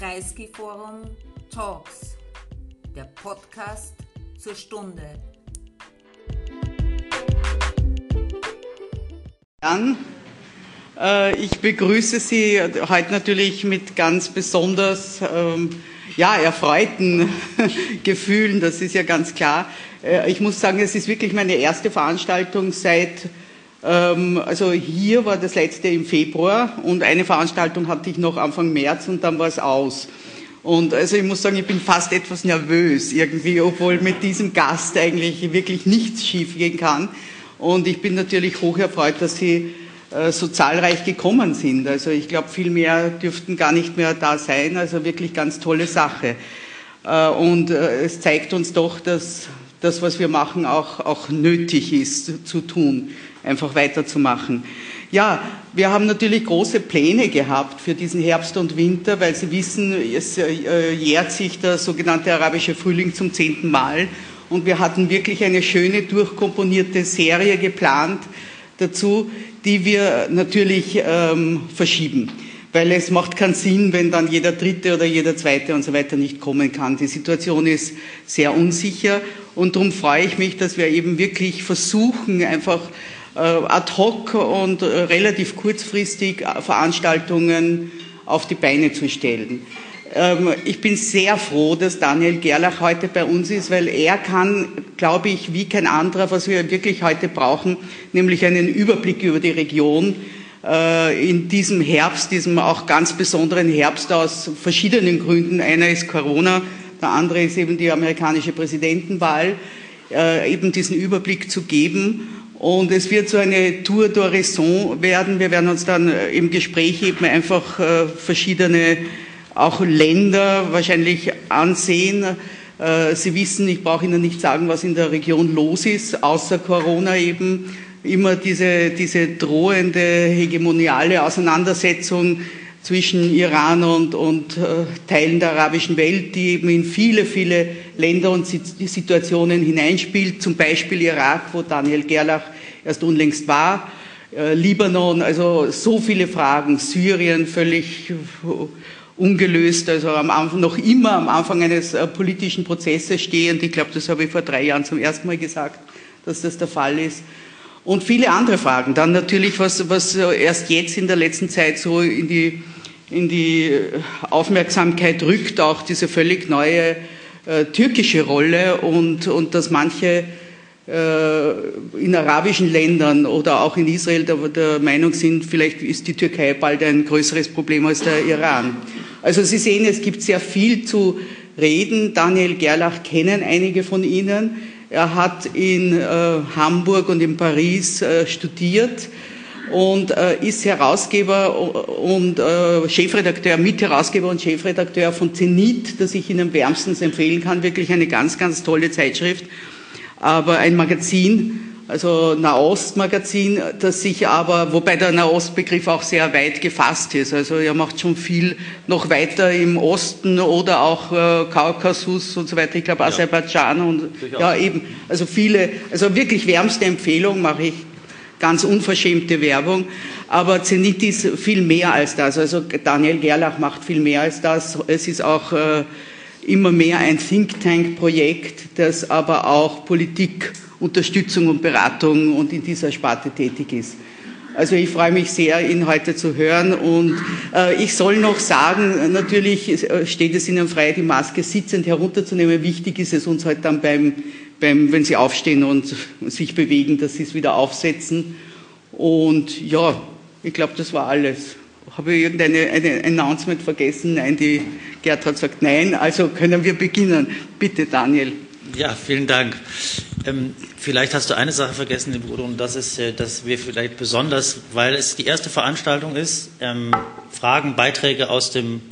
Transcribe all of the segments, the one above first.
Kreisky Forum Talks, der Podcast zur Stunde. Dann, äh, ich begrüße Sie heute natürlich mit ganz besonders ähm, ja, erfreuten Gefühlen, das ist ja ganz klar. Äh, ich muss sagen, es ist wirklich meine erste Veranstaltung seit also hier war das letzte im Februar und eine Veranstaltung hatte ich noch Anfang März und dann war es aus. Und also ich muss sagen, ich bin fast etwas nervös irgendwie, obwohl mit diesem Gast eigentlich wirklich nichts schiefgehen kann. Und ich bin natürlich hoch erfreut, dass Sie äh, so zahlreich gekommen sind. Also ich glaube, viel mehr dürften gar nicht mehr da sein. Also wirklich ganz tolle Sache. Äh, und äh, es zeigt uns doch, dass das, was wir machen, auch, auch nötig ist zu tun einfach weiterzumachen. Ja, wir haben natürlich große Pläne gehabt für diesen Herbst und Winter, weil Sie wissen, es äh, jährt sich der sogenannte arabische Frühling zum zehnten Mal. Und wir hatten wirklich eine schöne, durchkomponierte Serie geplant dazu, die wir natürlich ähm, verschieben. Weil es macht keinen Sinn, wenn dann jeder Dritte oder jeder Zweite und so weiter nicht kommen kann. Die Situation ist sehr unsicher und darum freue ich mich, dass wir eben wirklich versuchen, einfach ad hoc und äh, relativ kurzfristig äh, Veranstaltungen auf die Beine zu stellen. Ähm, ich bin sehr froh, dass Daniel Gerlach heute bei uns ist, weil er kann, glaube ich, wie kein anderer, was wir wirklich heute brauchen, nämlich einen Überblick über die Region in diesem Herbst, diesem auch ganz besonderen Herbst aus verschiedenen Gründen. Einer ist Corona, der andere ist eben die amerikanische Präsidentenwahl, eben diesen Überblick zu geben und es wird so eine Tour d'Horizon werden. Wir werden uns dann äh, im Gespräch eben einfach äh, verschiedene auch Länder wahrscheinlich ansehen. Äh, Sie wissen, ich brauche Ihnen nicht sagen, was in der Region los ist, außer Corona eben immer diese, diese drohende hegemoniale Auseinandersetzung zwischen Iran und, und äh, Teilen der arabischen Welt, die eben in viele, viele Länder und Situationen hineinspielt, zum Beispiel Irak, wo Daniel Gerlach erst unlängst war, äh, Libanon, also so viele Fragen, Syrien völlig ungelöst, also am Anfang, noch immer am Anfang eines äh, politischen Prozesses stehend. Ich glaube, das habe ich vor drei Jahren zum ersten Mal gesagt, dass das der Fall ist. Und viele andere Fragen. Dann natürlich, was, was erst jetzt in der letzten Zeit so in die, in die Aufmerksamkeit rückt, auch diese völlig neue äh, türkische Rolle und, und dass manche äh, in arabischen Ländern oder auch in Israel der, der Meinung sind, vielleicht ist die Türkei bald ein größeres Problem als der Iran. Also Sie sehen, es gibt sehr viel zu reden. Daniel Gerlach kennen einige von Ihnen. Er hat in äh, Hamburg und in Paris äh, studiert und äh, ist Herausgeber und äh, Chefredakteur, Mitherausgeber und Chefredakteur von Zenit, das ich Ihnen wärmstens empfehlen kann. Wirklich eine ganz, ganz tolle Zeitschrift, aber ein Magazin, also Nahost-Magazin, das sich aber, wobei der Nahostbegriff auch sehr weit gefasst ist. Also er macht schon viel noch weiter im Osten oder auch äh, Kaukasus und so weiter. Ich glaube Aserbaidschan ja. und ja eben. Also viele, also wirklich wärmste Empfehlung mache ich ganz unverschämte Werbung. Aber Zenit ist viel mehr als das. Also Daniel Gerlach macht viel mehr als das. Es ist auch äh, immer mehr ein Think Tank Projekt, das aber auch Politik Unterstützung und Beratung und in dieser Sparte tätig ist. Also ich freue mich sehr, ihn heute zu hören und äh, ich soll noch sagen, natürlich äh, steht es Ihnen frei, die Maske sitzend herunterzunehmen. Wichtig ist es uns heute dann beim, beim, wenn Sie aufstehen und sich bewegen, dass Sie es wieder aufsetzen. Und ja, ich glaube, das war alles. Habe ich irgendeine eine Announcement vergessen? Nein, die Gertrud sagt nein. Also können wir beginnen. Bitte, Daniel. Ja, vielen Dank. Ähm, vielleicht hast du eine Sache vergessen, liebe Udo, und das ist, äh, dass wir vielleicht besonders, weil es die erste Veranstaltung ist, ähm, Fragen, Beiträge aus dem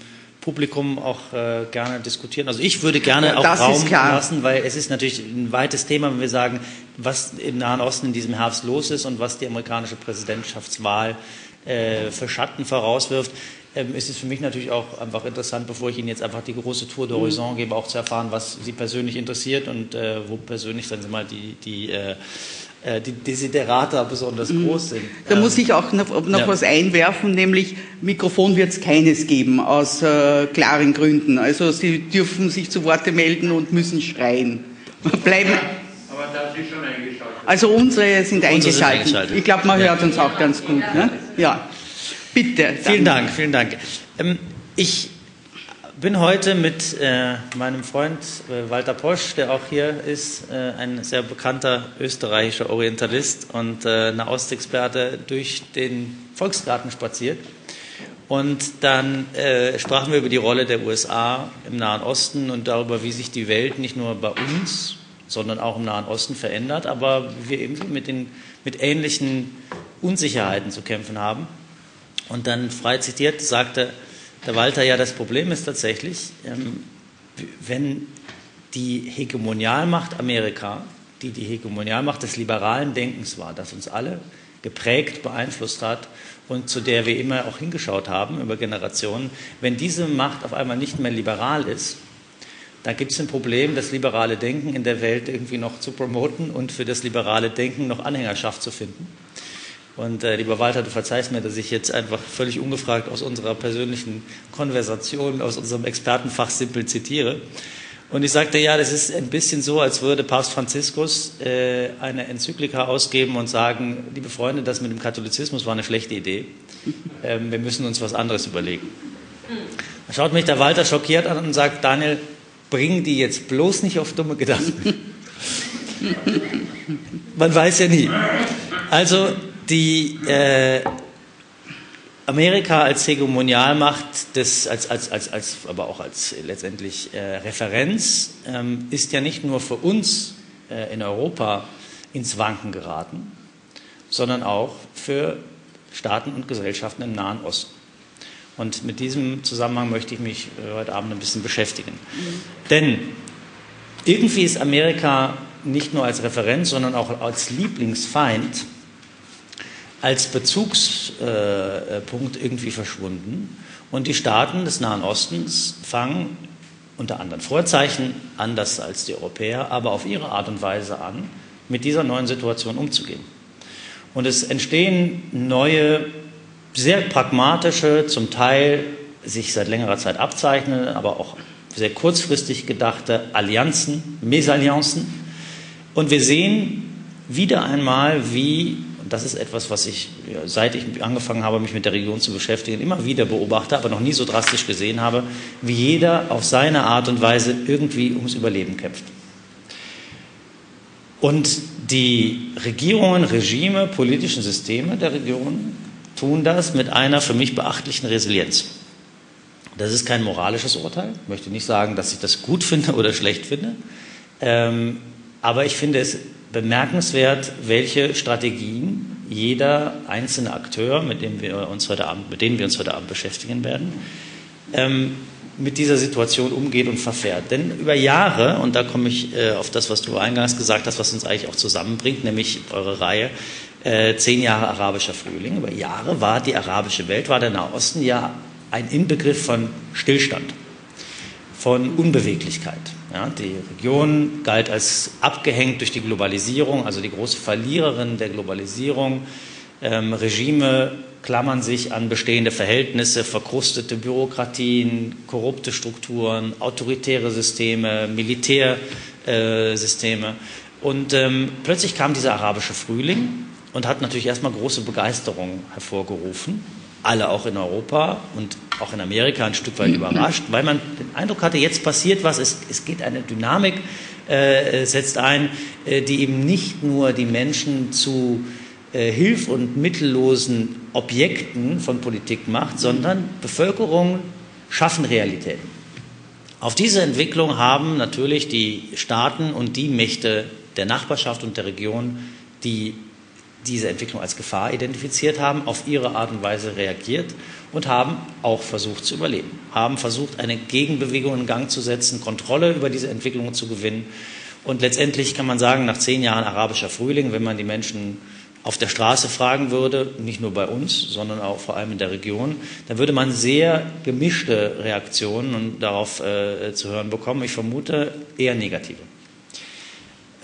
Publikum auch äh, gerne diskutieren. Also ich würde gerne auch das Raum lassen, weil es ist natürlich ein weites Thema, wenn wir sagen, was im Nahen Osten in diesem Herbst los ist und was die amerikanische Präsidentschaftswahl äh, für Schatten vorauswirft. Ähm, ist es für mich natürlich auch einfach interessant, bevor ich Ihnen jetzt einfach die große Tour d'Horizon gebe, auch zu erfahren, was Sie persönlich interessiert und äh, wo persönlich, sagen Sie mal, die, die äh, die Desiderata besonders mhm. groß sind. Da ähm, muss ich auch noch, noch ja. was einwerfen, nämlich Mikrofon wird es keines geben, aus äh, klaren Gründen. Also Sie dürfen sich zu Worte melden und müssen schreien. Bleiben. Aber da sind schon eingeschaltet. Also unsere sind, unsere eingeschaltet. sind eingeschaltet. Ich glaube, man ja. hört uns auch ganz gut. Ne? Ja. Bitte. Dann. Vielen Dank, vielen Dank. Ähm, ich bin heute mit äh, meinem Freund äh, Walter Posch, der auch hier ist, äh, ein sehr bekannter österreichischer Orientalist und äh, Nahostexperte, durch den Volksgarten spaziert. Und dann äh, sprachen wir über die Rolle der USA im Nahen Osten und darüber, wie sich die Welt nicht nur bei uns, sondern auch im Nahen Osten verändert, aber wir eben mit, den, mit ähnlichen Unsicherheiten zu kämpfen haben. Und dann frei zitiert sagte der Walter, ja, das Problem ist tatsächlich, ähm, wenn die Hegemonialmacht Amerika, die die Hegemonialmacht des liberalen Denkens war, das uns alle geprägt, beeinflusst hat und zu der wir immer auch hingeschaut haben über Generationen, wenn diese Macht auf einmal nicht mehr liberal ist, dann gibt es ein Problem, das liberale Denken in der Welt irgendwie noch zu promoten und für das liberale Denken noch Anhängerschaft zu finden. Und äh, lieber Walter, du verzeihst mir, dass ich jetzt einfach völlig ungefragt aus unserer persönlichen Konversation, aus unserem Expertenfach simpel zitiere. Und ich sagte, ja, das ist ein bisschen so, als würde Papst Franziskus äh, eine Enzyklika ausgeben und sagen, liebe Freunde, das mit dem Katholizismus war eine schlechte Idee. Ähm, wir müssen uns was anderes überlegen. Da schaut mich der Walter schockiert an und sagt, Daniel, bring die jetzt bloß nicht auf dumme Gedanken. Man weiß ja nie. Also die äh, Amerika als Hegemonialmacht, des, als, als, als, als, aber auch als letztendlich äh, Referenz, ähm, ist ja nicht nur für uns äh, in Europa ins Wanken geraten, sondern auch für Staaten und Gesellschaften im Nahen Osten. Und mit diesem Zusammenhang möchte ich mich äh, heute Abend ein bisschen beschäftigen. Mhm. Denn irgendwie ist Amerika nicht nur als Referenz, sondern auch als Lieblingsfeind als Bezugspunkt irgendwie verschwunden. Und die Staaten des Nahen Ostens fangen unter anderen Vorzeichen, anders als die Europäer, aber auf ihre Art und Weise an, mit dieser neuen Situation umzugehen. Und es entstehen neue, sehr pragmatische, zum Teil sich seit längerer Zeit abzeichnende, aber auch sehr kurzfristig gedachte Allianzen, Mesallianzen. Und wir sehen wieder einmal, wie das ist etwas, was ich, seit ich angefangen habe, mich mit der Region zu beschäftigen, immer wieder beobachte, aber noch nie so drastisch gesehen habe, wie jeder auf seine Art und Weise irgendwie ums Überleben kämpft. Und die Regierungen, Regime, politischen Systeme der Region tun das mit einer für mich beachtlichen Resilienz. Das ist kein moralisches Urteil. Ich möchte nicht sagen, dass ich das gut finde oder schlecht finde. Ähm, aber ich finde es bemerkenswert, welche Strategien jeder einzelne Akteur, mit dem wir uns heute Abend, mit denen wir uns heute Abend beschäftigen werden, ähm, mit dieser Situation umgeht und verfährt. Denn über Jahre, und da komme ich äh, auf das, was du eingangs gesagt hast, was uns eigentlich auch zusammenbringt, nämlich eure Reihe, äh, zehn Jahre arabischer Frühling, über Jahre war die arabische Welt, war der Nahosten ja ein Inbegriff von Stillstand, von Unbeweglichkeit. Ja, die Region galt als abgehängt durch die Globalisierung, also die große Verliererin der Globalisierung. Ähm, Regime klammern sich an bestehende Verhältnisse, verkrustete Bürokratien, korrupte Strukturen, autoritäre Systeme, Militärsysteme. Äh, und ähm, plötzlich kam dieser arabische Frühling und hat natürlich erstmal große Begeisterung hervorgerufen alle auch in Europa und auch in Amerika ein Stück weit überrascht, weil man den Eindruck hatte, jetzt passiert was, es, es geht eine Dynamik, äh, setzt ein, äh, die eben nicht nur die Menschen zu äh, hilf- und mittellosen Objekten von Politik macht, sondern Bevölkerung schaffen Realitäten. Auf diese Entwicklung haben natürlich die Staaten und die Mächte der Nachbarschaft und der Region, die diese Entwicklung als Gefahr identifiziert haben, auf ihre Art und Weise reagiert und haben auch versucht zu überleben, haben versucht, eine Gegenbewegung in Gang zu setzen, Kontrolle über diese Entwicklung zu gewinnen. Und letztendlich kann man sagen, nach zehn Jahren arabischer Frühling, wenn man die Menschen auf der Straße fragen würde, nicht nur bei uns, sondern auch vor allem in der Region, dann würde man sehr gemischte Reaktionen darauf äh, zu hören bekommen. Ich vermute eher negative.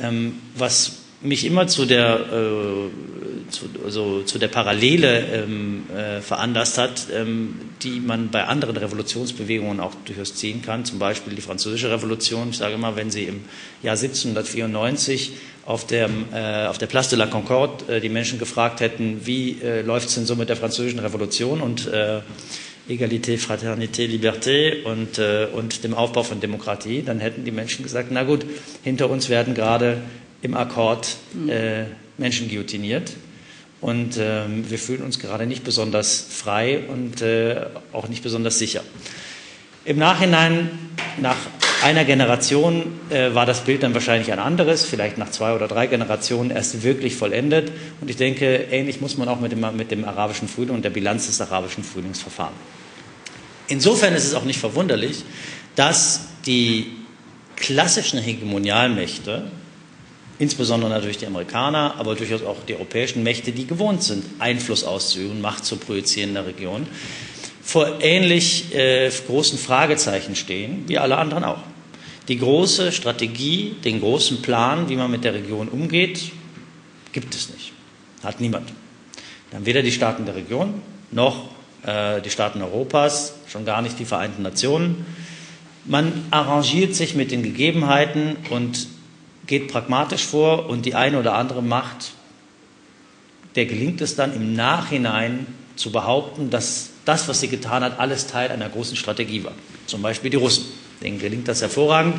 Ähm, was mich immer zu der, äh, zu, also, zu der Parallele ähm, äh, veranlasst hat, ähm, die man bei anderen Revolutionsbewegungen auch durchaus ziehen kann. Zum Beispiel die Französische Revolution. Ich sage immer, wenn Sie im Jahr 1794 auf, der, äh, auf der Place de la Concorde äh, die Menschen gefragt hätten, wie äh, läuft es denn so mit der Französischen Revolution und äh, Egalité, Fraternité, Liberté und, äh, und dem Aufbau von Demokratie, dann hätten die Menschen gesagt, na gut, hinter uns werden gerade im Akkord äh, Menschen guillotiniert. Und ähm, wir fühlen uns gerade nicht besonders frei und äh, auch nicht besonders sicher. Im Nachhinein, nach einer Generation, äh, war das Bild dann wahrscheinlich ein anderes, vielleicht nach zwei oder drei Generationen erst wirklich vollendet. Und ich denke, ähnlich muss man auch mit dem, mit dem arabischen Frühling und der Bilanz des arabischen Frühlings verfahren. Insofern ist es auch nicht verwunderlich, dass die klassischen Hegemonialmächte, insbesondere natürlich die Amerikaner, aber durchaus auch die europäischen Mächte, die gewohnt sind, Einfluss auszuüben, Macht zu projizieren in der Region, vor ähnlich äh, großen Fragezeichen stehen, wie alle anderen auch. Die große Strategie, den großen Plan, wie man mit der Region umgeht, gibt es nicht. Hat niemand. Dann weder die Staaten der Region noch äh, die Staaten Europas, schon gar nicht die Vereinten Nationen. Man arrangiert sich mit den Gegebenheiten und geht pragmatisch vor und die eine oder andere Macht, der gelingt es dann im Nachhinein zu behaupten, dass das, was sie getan hat, alles Teil einer großen Strategie war. Zum Beispiel die Russen. Denen gelingt das hervorragend.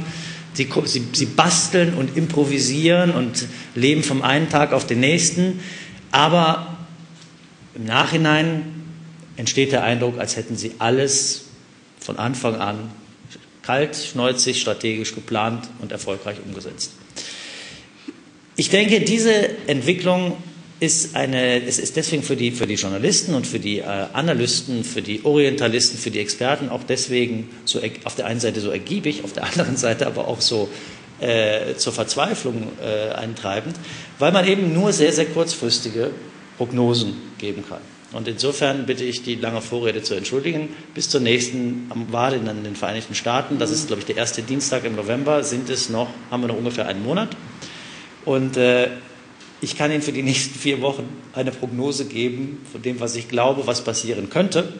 Sie, sie, sie basteln und improvisieren und leben vom einen Tag auf den nächsten. Aber im Nachhinein entsteht der Eindruck, als hätten sie alles von Anfang an kalt, schneuzig, strategisch geplant und erfolgreich umgesetzt. Ich denke, diese Entwicklung ist, eine, es ist deswegen für die, für die Journalisten und für die äh, Analysten, für die Orientalisten, für die Experten auch deswegen so, auf der einen Seite so ergiebig, auf der anderen Seite aber auch so äh, zur Verzweiflung äh, eintreibend, weil man eben nur sehr, sehr kurzfristige Prognosen geben kann. Und insofern bitte ich, die lange Vorrede zu entschuldigen. Bis zur nächsten Wahl in den Vereinigten Staaten, das ist, glaube ich, der erste Dienstag im November, sind es noch, haben wir noch ungefähr einen Monat. Und äh, ich kann Ihnen für die nächsten vier Wochen eine Prognose geben von dem, was ich glaube, was passieren könnte.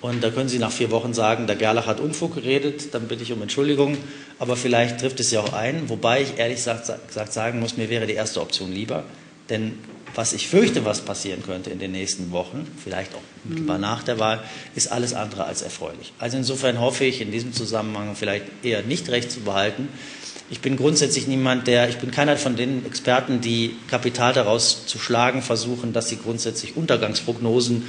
Und da können Sie nach vier Wochen sagen, der Gerlach hat Unfug geredet, dann bitte ich um Entschuldigung. Aber vielleicht trifft es ja auch ein, wobei ich ehrlich gesagt sagen muss, mir wäre die erste Option lieber. Denn was ich fürchte, was passieren könnte in den nächsten Wochen, vielleicht auch mittelbar nach der Wahl, ist alles andere als erfreulich. Also insofern hoffe ich in diesem Zusammenhang vielleicht eher nicht recht zu behalten. Ich bin grundsätzlich niemand, der, ich bin keiner von den Experten, die Kapital daraus zu schlagen versuchen, dass sie grundsätzlich Untergangsprognosen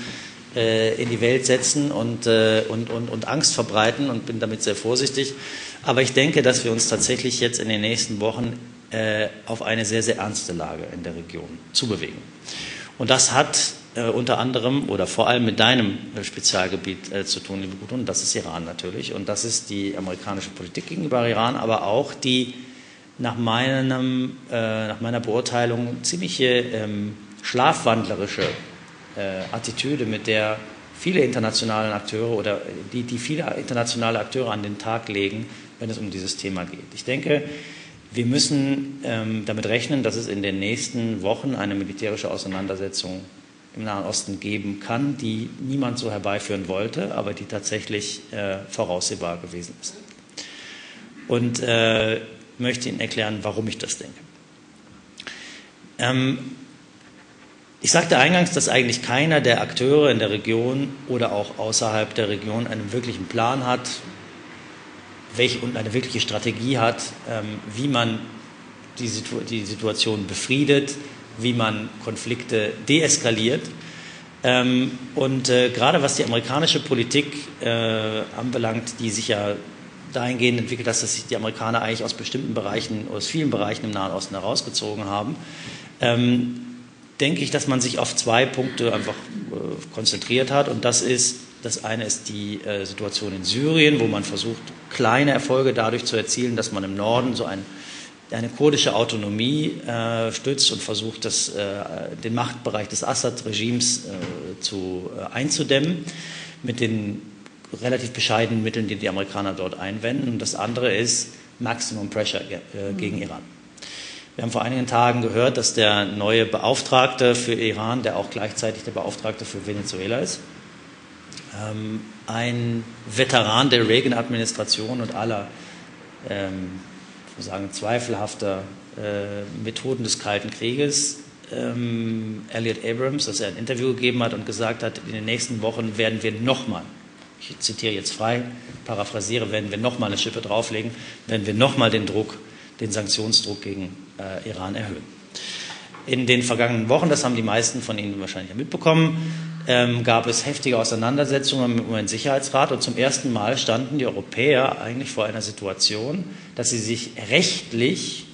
äh, in die Welt setzen und, äh, und, und, und Angst verbreiten und bin damit sehr vorsichtig. Aber ich denke, dass wir uns tatsächlich jetzt in den nächsten Wochen äh, auf eine sehr, sehr ernste Lage in der Region zu bewegen. Und das hat äh, unter anderem oder vor allem mit deinem äh, Spezialgebiet äh, zu tun, liebe Gudrun, das ist Iran natürlich. Und das ist die amerikanische Politik gegenüber Iran, aber auch die nach, meinem, äh, nach meiner Beurteilung ziemliche ähm, schlafwandlerische äh, Attitüde, mit der viele internationale Akteure oder die, die viele internationale Akteure an den Tag legen, wenn es um dieses Thema geht. Ich denke, wir müssen ähm, damit rechnen, dass es in den nächsten Wochen eine militärische Auseinandersetzung im Nahen Osten geben kann, die niemand so herbeiführen wollte, aber die tatsächlich äh, voraussehbar gewesen ist. Und äh, möchte Ihnen erklären, warum ich das denke. Ähm, ich sagte eingangs, dass eigentlich keiner der Akteure in der Region oder auch außerhalb der Region einen wirklichen Plan hat, welche, und eine wirkliche Strategie hat, ähm, wie man die, Situ die Situation befriedet, wie man Konflikte deeskaliert. Ähm, und äh, gerade was die amerikanische Politik äh, anbelangt, die sich ja dahingehend entwickelt, dass sich die Amerikaner eigentlich aus bestimmten Bereichen, aus vielen Bereichen im Nahen Osten herausgezogen haben, ähm, denke ich, dass man sich auf zwei Punkte einfach äh, konzentriert hat. Und das ist das eine ist die äh, Situation in Syrien, wo man versucht, kleine Erfolge dadurch zu erzielen, dass man im Norden so ein, eine kurdische Autonomie äh, stützt und versucht, das, äh, den Machtbereich des Assad-Regimes äh, zu, äh, einzudämmen mit den relativ bescheidenen Mitteln, die die Amerikaner dort einwenden. Und das andere ist Maximum Pressure äh, gegen Iran. Wir haben vor einigen Tagen gehört, dass der neue Beauftragte für Iran, der auch gleichzeitig der Beauftragte für Venezuela ist, ähm, ein Veteran der Reagan-Administration und aller ähm, sagen, zweifelhafter äh, Methoden des Kalten Krieges, ähm, Elliot Abrams, dass er ein Interview gegeben hat und gesagt hat, in den nächsten Wochen werden wir nochmal, ich zitiere jetzt frei, paraphrasiere, werden wir nochmal eine Schippe drauflegen, werden wir nochmal den Druck, den Sanktionsdruck gegen äh, Iran erhöhen. In den vergangenen Wochen, das haben die meisten von Ihnen wahrscheinlich mitbekommen, ähm, gab es heftige Auseinandersetzungen im UN-Sicherheitsrat und zum ersten Mal standen die Europäer eigentlich vor einer Situation, dass sie sich rechtlich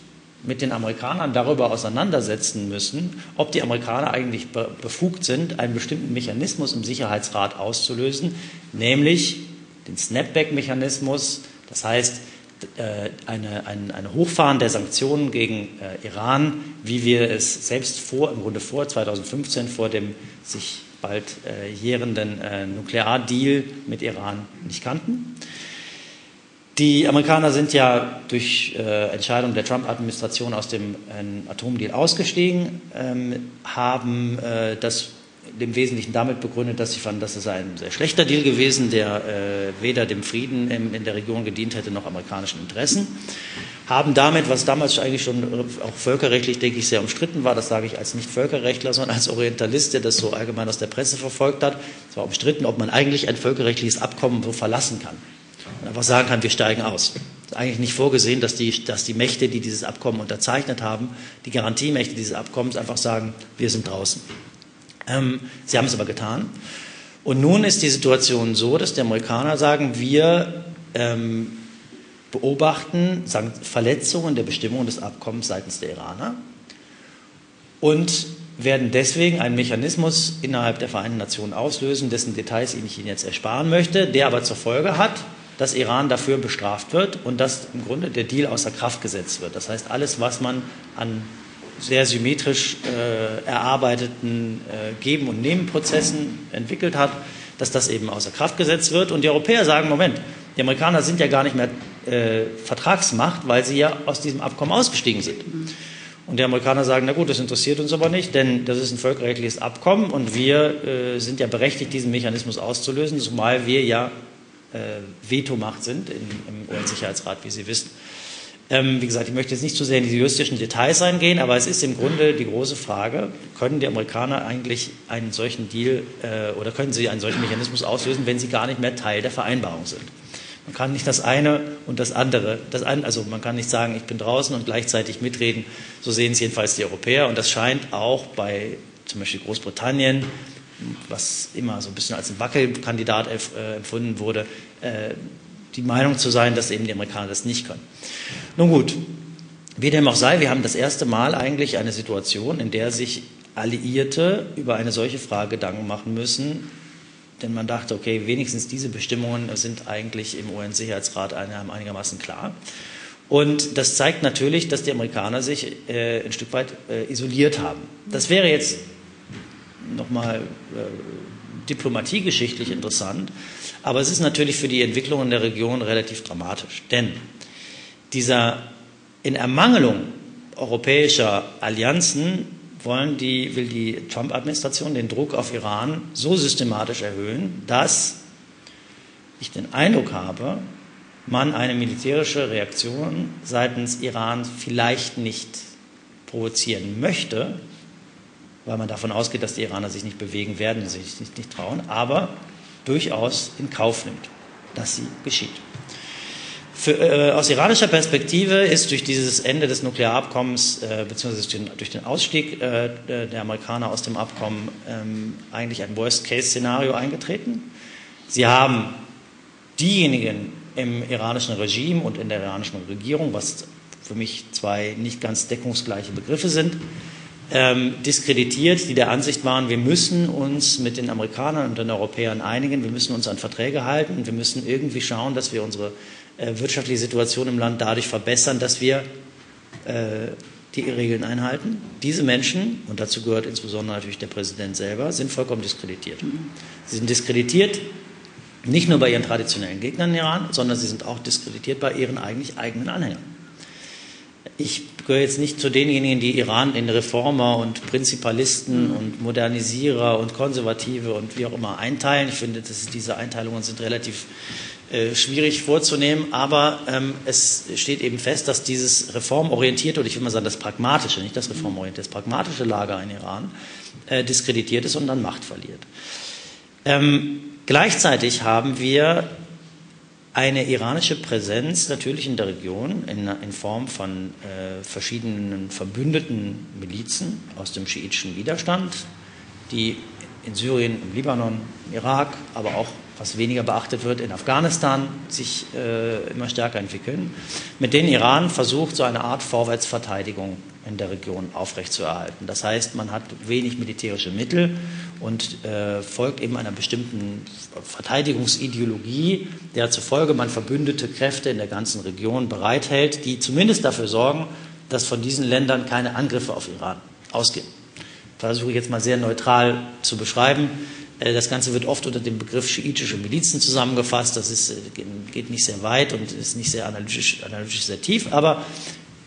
mit den Amerikanern darüber auseinandersetzen müssen, ob die Amerikaner eigentlich befugt sind, einen bestimmten Mechanismus im Sicherheitsrat auszulösen, nämlich den Snapback-Mechanismus, das heißt äh, eine, ein, eine Hochfahren der Sanktionen gegen äh, Iran, wie wir es selbst vor, im Grunde vor 2015 vor dem sich bald äh, jährenden äh, Nukleardeal mit Iran nicht kannten. Die Amerikaner sind ja durch äh, Entscheidung der Trump-Administration aus dem äh, Atomdeal ausgestiegen, ähm, haben äh, das im Wesentlichen damit begründet, dass sie fanden, dass es ein sehr schlechter Deal gewesen, der äh, weder dem Frieden in, in, der Region gedient hätte noch amerikanischen Interessen. Haben damit, was damals eigentlich schon auch völkerrechtlich, denke ich, sehr umstritten war, das sage ich als nicht Völkerrechtler, sondern als Orientalist, der das so allgemein aus der Presse verfolgt hat, es war umstritten, ob man eigentlich ein völkerrechtliches Abkommen so verlassen kann und einfach sagen kann, wir steigen aus. Es ist eigentlich nicht vorgesehen, dass die, dass die Mächte, die dieses Abkommen unterzeichnet haben, die Garantiemächte dieses Abkommens einfach sagen, wir sind draußen. Ähm, sie haben es aber getan. Und nun ist die Situation so, dass die Amerikaner sagen, wir ähm, beobachten Verletzungen der Bestimmungen des Abkommens seitens der Iraner und werden deswegen einen Mechanismus innerhalb der Vereinten Nationen auslösen, dessen Details ich Ihnen jetzt ersparen möchte, der aber zur Folge hat, dass Iran dafür bestraft wird und dass im Grunde der Deal außer Kraft gesetzt wird. Das heißt, alles, was man an sehr symmetrisch äh, erarbeiteten äh, Geben- und Nehmen-Prozessen entwickelt hat, dass das eben außer Kraft gesetzt wird. Und die Europäer sagen, Moment, die Amerikaner sind ja gar nicht mehr äh, Vertragsmacht, weil sie ja aus diesem Abkommen ausgestiegen sind. Und die Amerikaner sagen, na gut, das interessiert uns aber nicht, denn das ist ein völkerrechtliches Abkommen und wir äh, sind ja berechtigt, diesen Mechanismus auszulösen, zumal wir ja äh, Vetomacht sind in, im UN-Sicherheitsrat, wie Sie wissen. Ähm, wie gesagt, ich möchte jetzt nicht zu sehr in die juristischen Details eingehen, aber es ist im Grunde die große Frage, können die Amerikaner eigentlich einen solchen Deal äh, oder können sie einen solchen Mechanismus auslösen, wenn sie gar nicht mehr Teil der Vereinbarung sind? Man kann nicht das eine und das andere, das ein, also man kann nicht sagen, ich bin draußen und gleichzeitig mitreden. So sehen es jedenfalls die Europäer und das scheint auch bei zum Beispiel Großbritannien was immer so ein bisschen als ein Wackelkandidat äh, empfunden wurde, äh, die Meinung zu sein, dass eben die Amerikaner das nicht können. Nun gut, wie dem auch sei, wir haben das erste Mal eigentlich eine Situation, in der sich Alliierte über eine solche Frage Gedanken machen müssen, denn man dachte, okay, wenigstens diese Bestimmungen sind eigentlich im UN-Sicherheitsrat einigermaßen klar. Und das zeigt natürlich, dass die Amerikaner sich äh, ein Stück weit äh, isoliert haben. Das wäre jetzt nochmal äh, diplomatiegeschichtlich interessant. Aber es ist natürlich für die Entwicklung in der Region relativ dramatisch. Denn dieser in Ermangelung europäischer Allianzen wollen die, will die Trump-Administration den Druck auf Iran so systematisch erhöhen, dass ich den Eindruck habe, man eine militärische Reaktion seitens Iran vielleicht nicht provozieren möchte, weil man davon ausgeht, dass die Iraner sich nicht bewegen werden, sich nicht, nicht trauen, aber durchaus in Kauf nimmt, dass sie geschieht. Für, äh, aus iranischer Perspektive ist durch dieses Ende des Nuklearabkommens äh, bzw. Durch, durch den, Ausstieg äh, der Amerikaner aus dem Abkommen ähm, eigentlich ein Worst-Case-Szenario eingetreten. Sie haben diejenigen im iranischen Regime und in der iranischen Regierung, was für mich zwei nicht ganz deckungsgleiche Begriffe sind, ähm, diskreditiert, die der Ansicht waren, wir müssen uns mit den Amerikanern und den Europäern einigen, wir müssen uns an Verträge halten und wir müssen irgendwie schauen, dass wir unsere äh, wirtschaftliche Situation im Land dadurch verbessern, dass wir äh, die Regeln einhalten. Diese Menschen, und dazu gehört insbesondere natürlich der Präsident selber, sind vollkommen diskreditiert. Sie sind diskreditiert nicht nur bei ihren traditionellen Gegnern im Iran, sondern sie sind auch diskreditiert bei ihren eigentlich eigenen Anhängern. Ich gehöre jetzt nicht zu denjenigen, die Iran in Reformer und Prinzipalisten und Modernisierer und Konservative und wie auch immer einteilen. Ich finde, dass diese Einteilungen sind relativ äh, schwierig vorzunehmen, aber ähm, es steht eben fest, dass dieses reformorientierte, oder ich will mal sagen das pragmatische, nicht das reformorientierte, das pragmatische Lager in Iran äh, diskreditiert ist und dann Macht verliert. Ähm, gleichzeitig haben wir eine iranische Präsenz natürlich in der Region in, in Form von äh, verschiedenen verbündeten Milizen aus dem schiitischen Widerstand, die in Syrien, im Libanon, im Irak, aber auch was weniger beachtet wird, in Afghanistan sich äh, immer stärker entwickeln, mit denen Iran versucht, so eine Art Vorwärtsverteidigung in der Region aufrechtzuerhalten. Das heißt, man hat wenig militärische Mittel und äh, folgt eben einer bestimmten Verteidigungsideologie, der zufolge man verbündete Kräfte in der ganzen Region bereithält, die zumindest dafür sorgen, dass von diesen Ländern keine Angriffe auf Iran ausgehen. Versuche ich jetzt mal sehr neutral zu beschreiben. Äh, das Ganze wird oft unter dem Begriff schiitische Milizen zusammengefasst. Das ist, äh, geht nicht sehr weit und ist nicht sehr analytisch, analytisch sehr tief, aber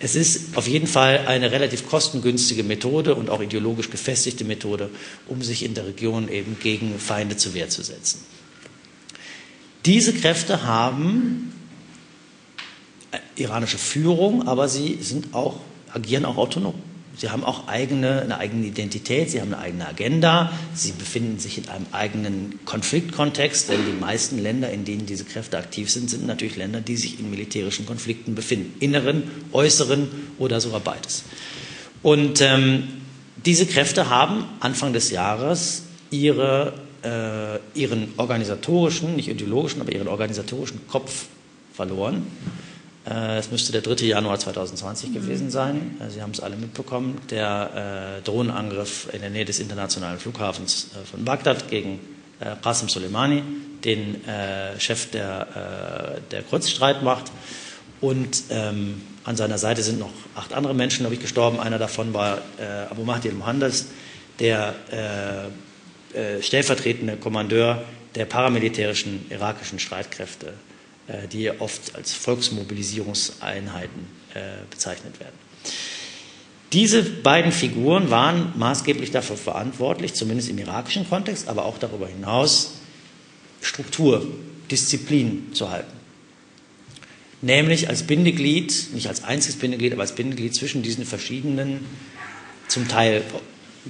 es ist auf jeden Fall eine relativ kostengünstige Methode und auch ideologisch gefestigte Methode, um sich in der Region eben gegen Feinde zur Wehr zu setzen. Diese Kräfte haben äh, iranische Führung, aber sie sind auch, agieren auch autonom. Sie haben auch eigene, eine eigene Identität, sie haben eine eigene Agenda, sie befinden sich in einem eigenen Konfliktkontext, denn die meisten Länder, in denen diese Kräfte aktiv sind, sind natürlich Länder, die sich in militärischen Konflikten befinden. Inneren, äußeren oder sogar beides. Und ähm, diese Kräfte haben Anfang des Jahres ihre, äh, ihren organisatorischen, nicht ideologischen, aber ihren organisatorischen Kopf verloren. Äh, es müsste der 3. Januar 2020 gewesen sein. Äh, Sie haben es alle mitbekommen. Der äh, Drohnenangriff in der Nähe des internationalen Flughafens von Bagdad gegen Qasem Soleimani, den Chef der, der Kurzstreitmacht. Und ähm, an seiner Seite sind noch acht andere Menschen, glaube ich, gestorben. Einer davon war äh, Abu Mahdi al-Muhandas, der äh, äh, stellvertretende Kommandeur der paramilitärischen irakischen Streitkräfte äh, die oft als Volksmobilisierungseinheiten äh, bezeichnet werden. Diese beiden Figuren waren maßgeblich dafür verantwortlich, zumindest im irakischen Kontext, aber auch darüber hinaus, Struktur, Disziplin zu halten. Nämlich als Bindeglied, nicht als einziges Bindeglied, aber als Bindeglied zwischen diesen verschiedenen, zum Teil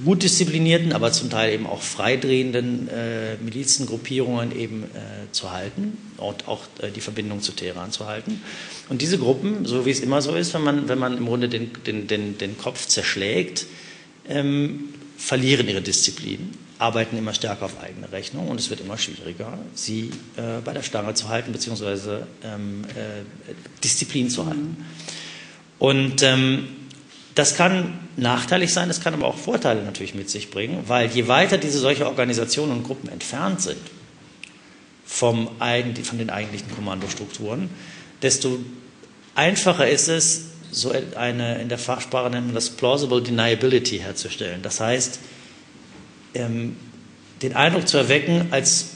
gut disziplinierten, aber zum Teil eben auch freidrehenden äh, Milizengruppierungen eben äh, zu halten und auch äh, die Verbindung zu Teheran zu halten. Und diese Gruppen, so wie es immer so ist, wenn man, wenn man im Grunde den, den, den, den Kopf zerschlägt, ähm, verlieren ihre Disziplin, arbeiten immer stärker auf eigene Rechnung und es wird immer schwieriger, sie äh, bei der Stange zu halten, beziehungsweise ähm, äh, Disziplin zu halten. Und ähm, das kann nachteilig sein, das kann aber auch Vorteile natürlich mit sich bringen, weil je weiter diese solche Organisationen und Gruppen entfernt sind vom, von den eigentlichen Kommandostrukturen, desto einfacher ist es, so eine, in der Fachsprache nennt man das Plausible Deniability herzustellen. Das heißt, ähm, den Eindruck zu erwecken, als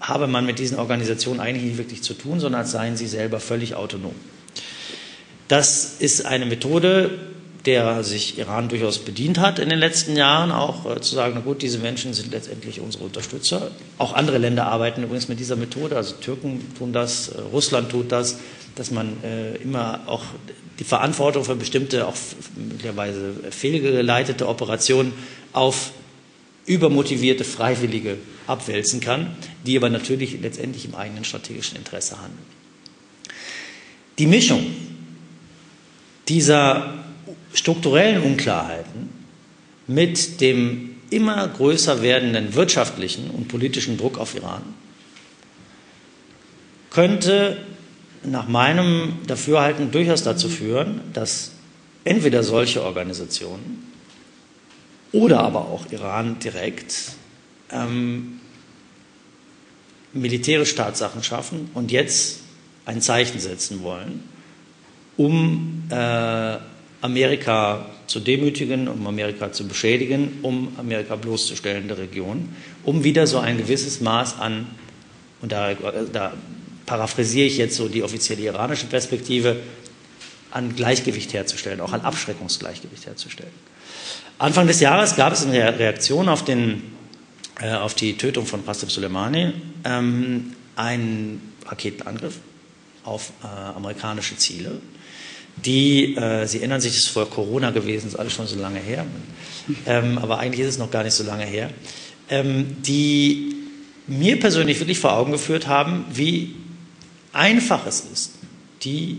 habe man mit diesen Organisationen eigentlich nicht wirklich zu tun, sondern als seien sie selber völlig autonom. Das ist eine Methode, der sich Iran durchaus bedient hat in den letzten Jahren, auch äh, zu sagen, na gut, diese Menschen sind letztendlich unsere Unterstützer. Auch andere Länder arbeiten übrigens mit dieser Methode, also Türken tun das, äh, Russland tut das, dass man äh, immer auch die Verantwortung für bestimmte, auch möglicherweise fehlgeleitete Operationen auf übermotivierte Freiwillige abwälzen kann, die aber natürlich letztendlich im eigenen strategischen Interesse handeln. Die Mischung dieser strukturellen Unklarheiten mit dem immer größer werdenden wirtschaftlichen und politischen Druck auf Iran könnte nach meinem Dafürhalten durchaus dazu führen, dass entweder solche Organisationen oder aber auch Iran direkt ähm, militärische Tatsachen schaffen und jetzt ein Zeichen setzen wollen, um äh, Amerika zu demütigen, um Amerika zu beschädigen, um Amerika bloßzustellen der Region, um wieder so ein gewisses Maß an, und da, da paraphrasiere ich jetzt so die offizielle iranische Perspektive, an Gleichgewicht herzustellen, auch an Abschreckungsgleichgewicht herzustellen. Anfang des Jahres gab es eine Reaktion auf, den, äh, auf die Tötung von Qasem Soleimani ähm, einen Raketenangriff auf äh, amerikanische Ziele, die, äh, Sie erinnern sich, das ist vor Corona gewesen, das ist alles schon so lange her, ähm, aber eigentlich ist es noch gar nicht so lange her, ähm, die mir persönlich wirklich vor Augen geführt haben, wie einfach es ist, die,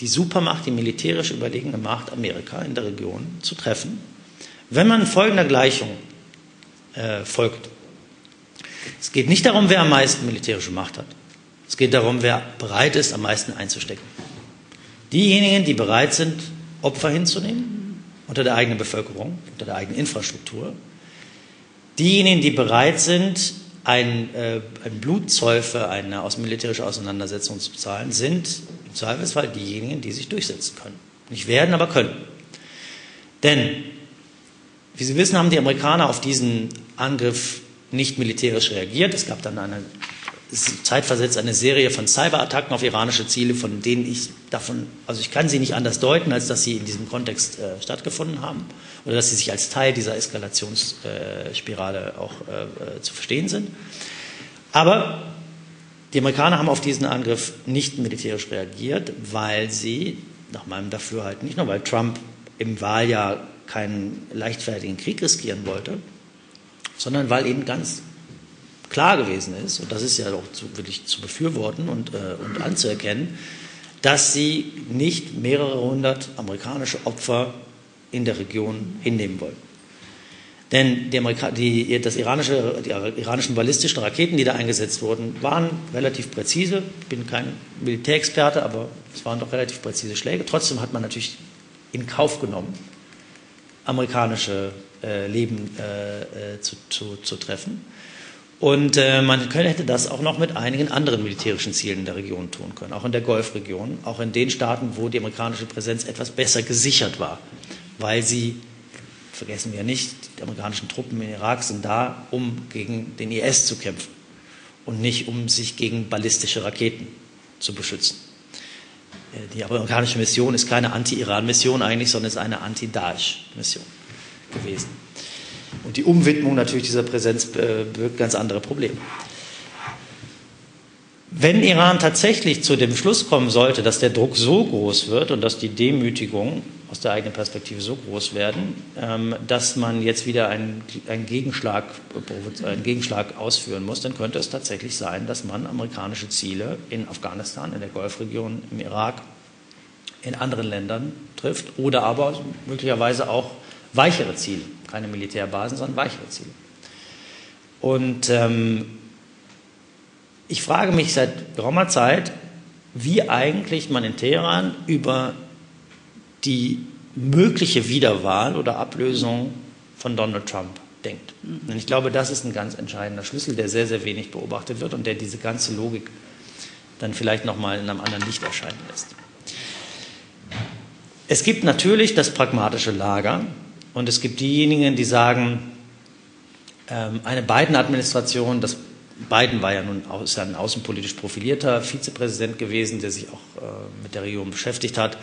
die Supermacht, die militärisch überlegene Macht Amerika in der Region zu treffen, wenn man folgender Gleichung äh, folgt. Es geht nicht darum, wer am meisten militärische Macht hat. Es geht darum, wer bereit ist, am meisten einzustecken. Diejenigen, die bereit sind, Opfer hinzunehmen unter der eigenen Bevölkerung, unter der eigenen Infrastruktur. Diejenigen, die bereit sind, ein, äh, ein Blutzoll für eine aus militärische Auseinandersetzung zu bezahlen, sind im Zweifelsfall diejenigen, die sich durchsetzen können. Nicht werden, aber können. Denn, wie Sie wissen, haben die Amerikaner auf diesen Angriff nicht militärisch reagiert. Es gab dann eine zeitversetzt eine Serie von Cyberattacken auf iranische Ziele, von denen ich davon, also ich kann sie nicht anders deuten, als dass sie in diesem Kontext äh, stattgefunden haben oder dass sie sich als Teil dieser Eskalationsspirale äh, auch äh, zu verstehen sind. Aber die Amerikaner haben auf diesen Angriff nicht militärisch reagiert, weil sie, nach meinem Dafürhalten, nicht nur weil Trump im Wahljahr keinen leichtfertigen Krieg riskieren wollte, sondern weil eben ganz klar gewesen ist, und das ist ja auch zu, wirklich zu befürworten und, äh, und anzuerkennen, dass sie nicht mehrere hundert amerikanische Opfer in der Region hinnehmen wollen. Denn die, Amerika die, das iranische, die iranischen ballistischen Raketen, die da eingesetzt wurden, waren relativ präzise. Ich bin kein Militärexperte, aber es waren doch relativ präzise Schläge. Trotzdem hat man natürlich in Kauf genommen, amerikanische äh, Leben äh, äh zu, zu, zu treffen. Und äh, man könnte, hätte das auch noch mit einigen anderen militärischen Zielen in der Region tun können, auch in der Golfregion, auch in den Staaten, wo die amerikanische Präsenz etwas besser gesichert war, weil sie, vergessen wir nicht, die amerikanischen Truppen in Irak sind da, um gegen den IS zu kämpfen und nicht um sich gegen ballistische Raketen zu beschützen. Äh, die amerikanische Mission ist keine Anti-Iran-Mission eigentlich, sondern ist eine Anti-Daesh-Mission gewesen. Und die Umwidmung natürlich dieser Präsenz äh, birgt ganz andere Probleme. Wenn Iran tatsächlich zu dem Schluss kommen sollte, dass der Druck so groß wird und dass die Demütigungen aus der eigenen Perspektive so groß werden, ähm, dass man jetzt wieder einen, einen, Gegenschlag, einen Gegenschlag ausführen muss, dann könnte es tatsächlich sein, dass man amerikanische Ziele in Afghanistan, in der Golfregion, im Irak, in anderen Ländern trifft oder aber möglicherweise auch weichere Ziele keine Militärbasen, sondern weichere Ziele. Und ähm, ich frage mich seit geraumer Zeit, wie eigentlich man in Teheran über die mögliche Wiederwahl oder Ablösung von Donald Trump denkt. Und ich glaube, das ist ein ganz entscheidender Schlüssel, der sehr, sehr wenig beobachtet wird und der diese ganze Logik dann vielleicht nochmal in einem anderen Licht erscheinen lässt. Es gibt natürlich das pragmatische Lager, und es gibt diejenigen, die sagen, ähm, eine Biden-Administration, das Biden war ja nun ist ein außenpolitisch profilierter Vizepräsident gewesen, der sich auch äh, mit der Region beschäftigt hat,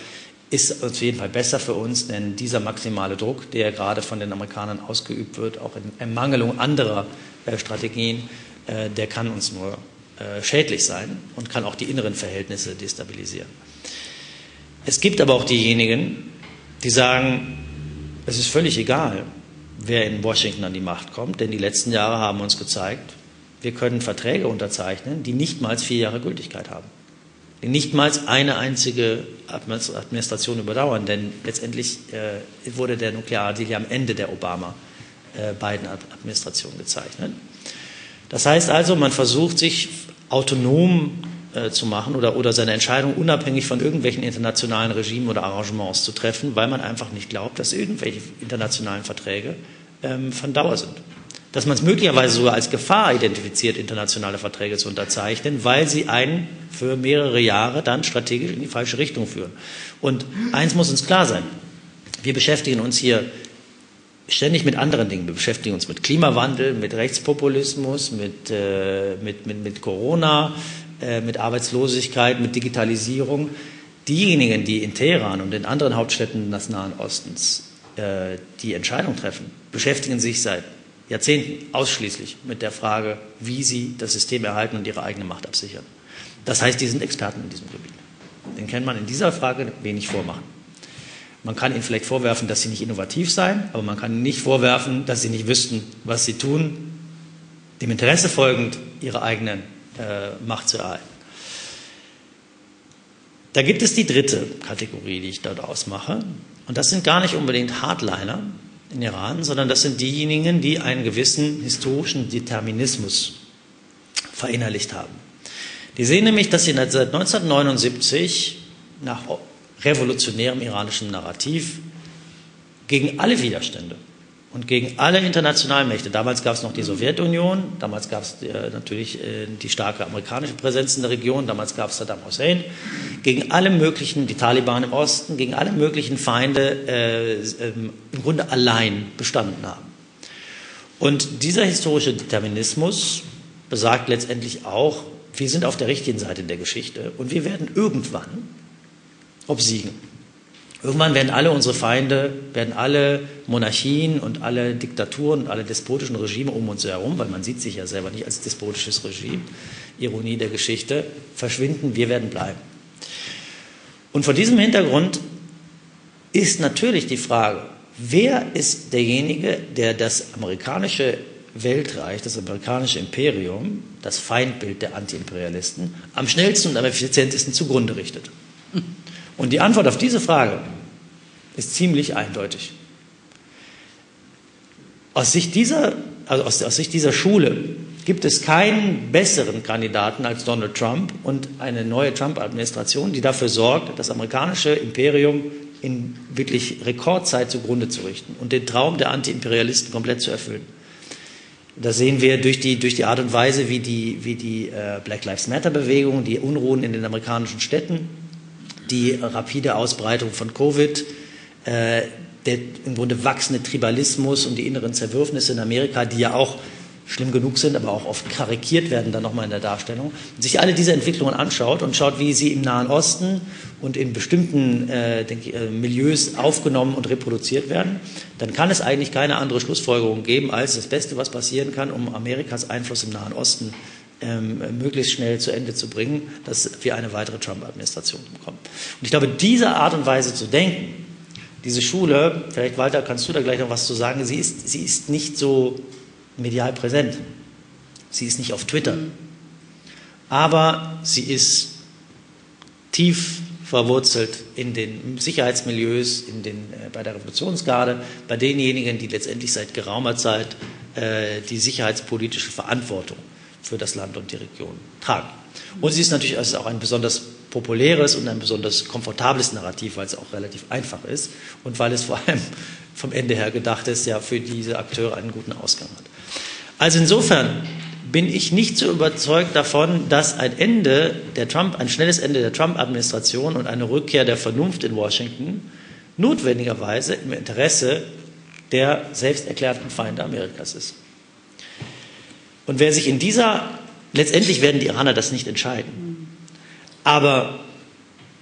ist auf jeden Fall besser für uns, denn dieser maximale Druck, der gerade von den Amerikanern ausgeübt wird, auch in Ermangelung anderer äh, Strategien, äh, der kann uns nur schädlich sein und kann auch die inneren Verhältnisse destabilisieren. Es gibt aber auch diejenigen, die sagen, es ist völlig egal, wer in Washington an die Macht kommt, denn die letzten Jahre haben uns gezeigt, wir können Verträge unterzeichnen, die nicht mal vier Jahre Gültigkeit haben. Die nicht mal eine einzige Administration überdauern, denn letztendlich äh, wurde der Nukleardeal ja am Ende der Obama-Biden-Administration äh, gezeichnet. Das heißt also, man versucht sich autonom zu machen oder, oder seine Entscheidung unabhängig von irgendwelchen internationalen Regimen oder Arrangements zu treffen, weil man einfach nicht glaubt, dass irgendwelche internationalen Verträge ähm, von Dauer sind. Dass man es möglicherweise sogar als Gefahr identifiziert, internationale Verträge zu unterzeichnen, weil sie einen für mehrere Jahre dann strategisch in die falsche Richtung führen. Und eins muss uns klar sein. Wir beschäftigen uns hier ständig mit anderen Dingen. Wir beschäftigen uns mit Klimawandel, mit Rechtspopulismus, mit, äh, mit, mit, mit Corona, äh, mit Arbeitslosigkeit, mit Digitalisierung. diejenigen, die in Teheran und in anderen Hauptstädten des Nahen Ostens äh, die Entscheidung treffen, beschäftigen sich seit Jahrzehnten ausschließlich mit der Frage, wie sie das System erhalten und ihre eigene Macht absichern. Das heißt, die sind Experten in diesem Gebiet. Den kann man in dieser Frage wenig vormachen. Man kann ihnen vielleicht vorwerfen, dass sie nicht innovativ seien, aber man kann ihnen nicht vorwerfen, dass sie nicht wüssten, was sie tun, dem Interesse folgend ihre eigene äh, Macht zu erhalten. Da gibt es die dritte Kategorie, die ich dort ausmache. Und das sind gar nicht unbedingt Hardliner in Iran, sondern das sind diejenigen, die einen gewissen historischen Determinismus verinnerlicht haben. Die sehen nämlich, dass sie seit 1979 nach revolutionärem iranischen Narrativ gegen alle Widerstände und gegen alle internationalen Mächte. Damals gab es noch die Sowjetunion, damals gab es äh, natürlich äh, die starke amerikanische Präsenz in der Region, damals gab es Saddam Hussein, gegen alle möglichen, die Taliban im Osten, gegen alle möglichen Feinde äh, ähm, im Grunde allein bestanden haben. Und dieser historische Determinismus besagt letztendlich auch, wir sind auf der richtigen Seite der Geschichte und wir werden irgendwann obsiegen. Irgendwann werden alle unsere Feinde, werden alle Monarchien und alle Diktaturen und alle despotischen Regime um uns herum, weil man sieht sich ja selber nicht als despotisches Regime, Ironie der Geschichte, verschwinden, wir werden bleiben. Und vor diesem Hintergrund ist natürlich die Frage, wer ist derjenige, der das amerikanische Weltreich, das amerikanische Imperium, das Feindbild der Antiimperialisten, am schnellsten und am effizientesten zugrunde richtet? Und die Antwort auf diese Frage ist ziemlich eindeutig. Aus Sicht dieser, also aus, aus Sicht dieser Schule gibt es keinen besseren Kandidaten als Donald Trump und eine neue Trump-Administration, die dafür sorgt, das amerikanische Imperium in wirklich Rekordzeit zugrunde zu richten und den Traum der Antiimperialisten komplett zu erfüllen. Das sehen wir durch die, durch die Art und Weise, wie die, wie die äh, Black Lives Matter-Bewegung, die Unruhen in den amerikanischen Städten die rapide Ausbreitung von Covid, äh, der im Grunde wachsende Tribalismus und die inneren Zerwürfnisse in Amerika, die ja auch schlimm genug sind, aber auch oft karikiert werden dann nochmal in der Darstellung, sich alle diese Entwicklungen anschaut und schaut, wie sie im Nahen Osten und in bestimmten äh, ich, äh, Milieus aufgenommen und reproduziert werden, dann kann es eigentlich keine andere Schlussfolgerung geben, als das Beste, was passieren kann, um Amerikas Einfluss im Nahen Osten ähm, möglichst schnell zu Ende zu bringen, dass wir eine weitere Trump-Administration bekommen. Und ich glaube, diese Art und Weise zu denken, diese Schule, vielleicht Walter, kannst du da gleich noch was zu sagen, sie ist, sie ist nicht so medial präsent. Sie ist nicht auf Twitter. Aber sie ist tief verwurzelt in den Sicherheitsmilieus, in den, äh, bei der Revolutionsgarde, bei denjenigen, die letztendlich seit geraumer Zeit äh, die sicherheitspolitische Verantwortung für das Land und die Region tragen. Und sie ist natürlich also auch ein besonders populäres und ein besonders komfortables Narrativ, weil es auch relativ einfach ist und weil es vor allem vom Ende her gedacht ist, ja für diese Akteure einen guten Ausgang hat. Also insofern bin ich nicht so überzeugt davon, dass ein Ende der Trump, ein schnelles Ende der Trump-Administration und eine Rückkehr der Vernunft in Washington notwendigerweise im Interesse der selbst erklärten Feinde Amerikas ist. Und wer sich in dieser, letztendlich werden die Iraner das nicht entscheiden. Aber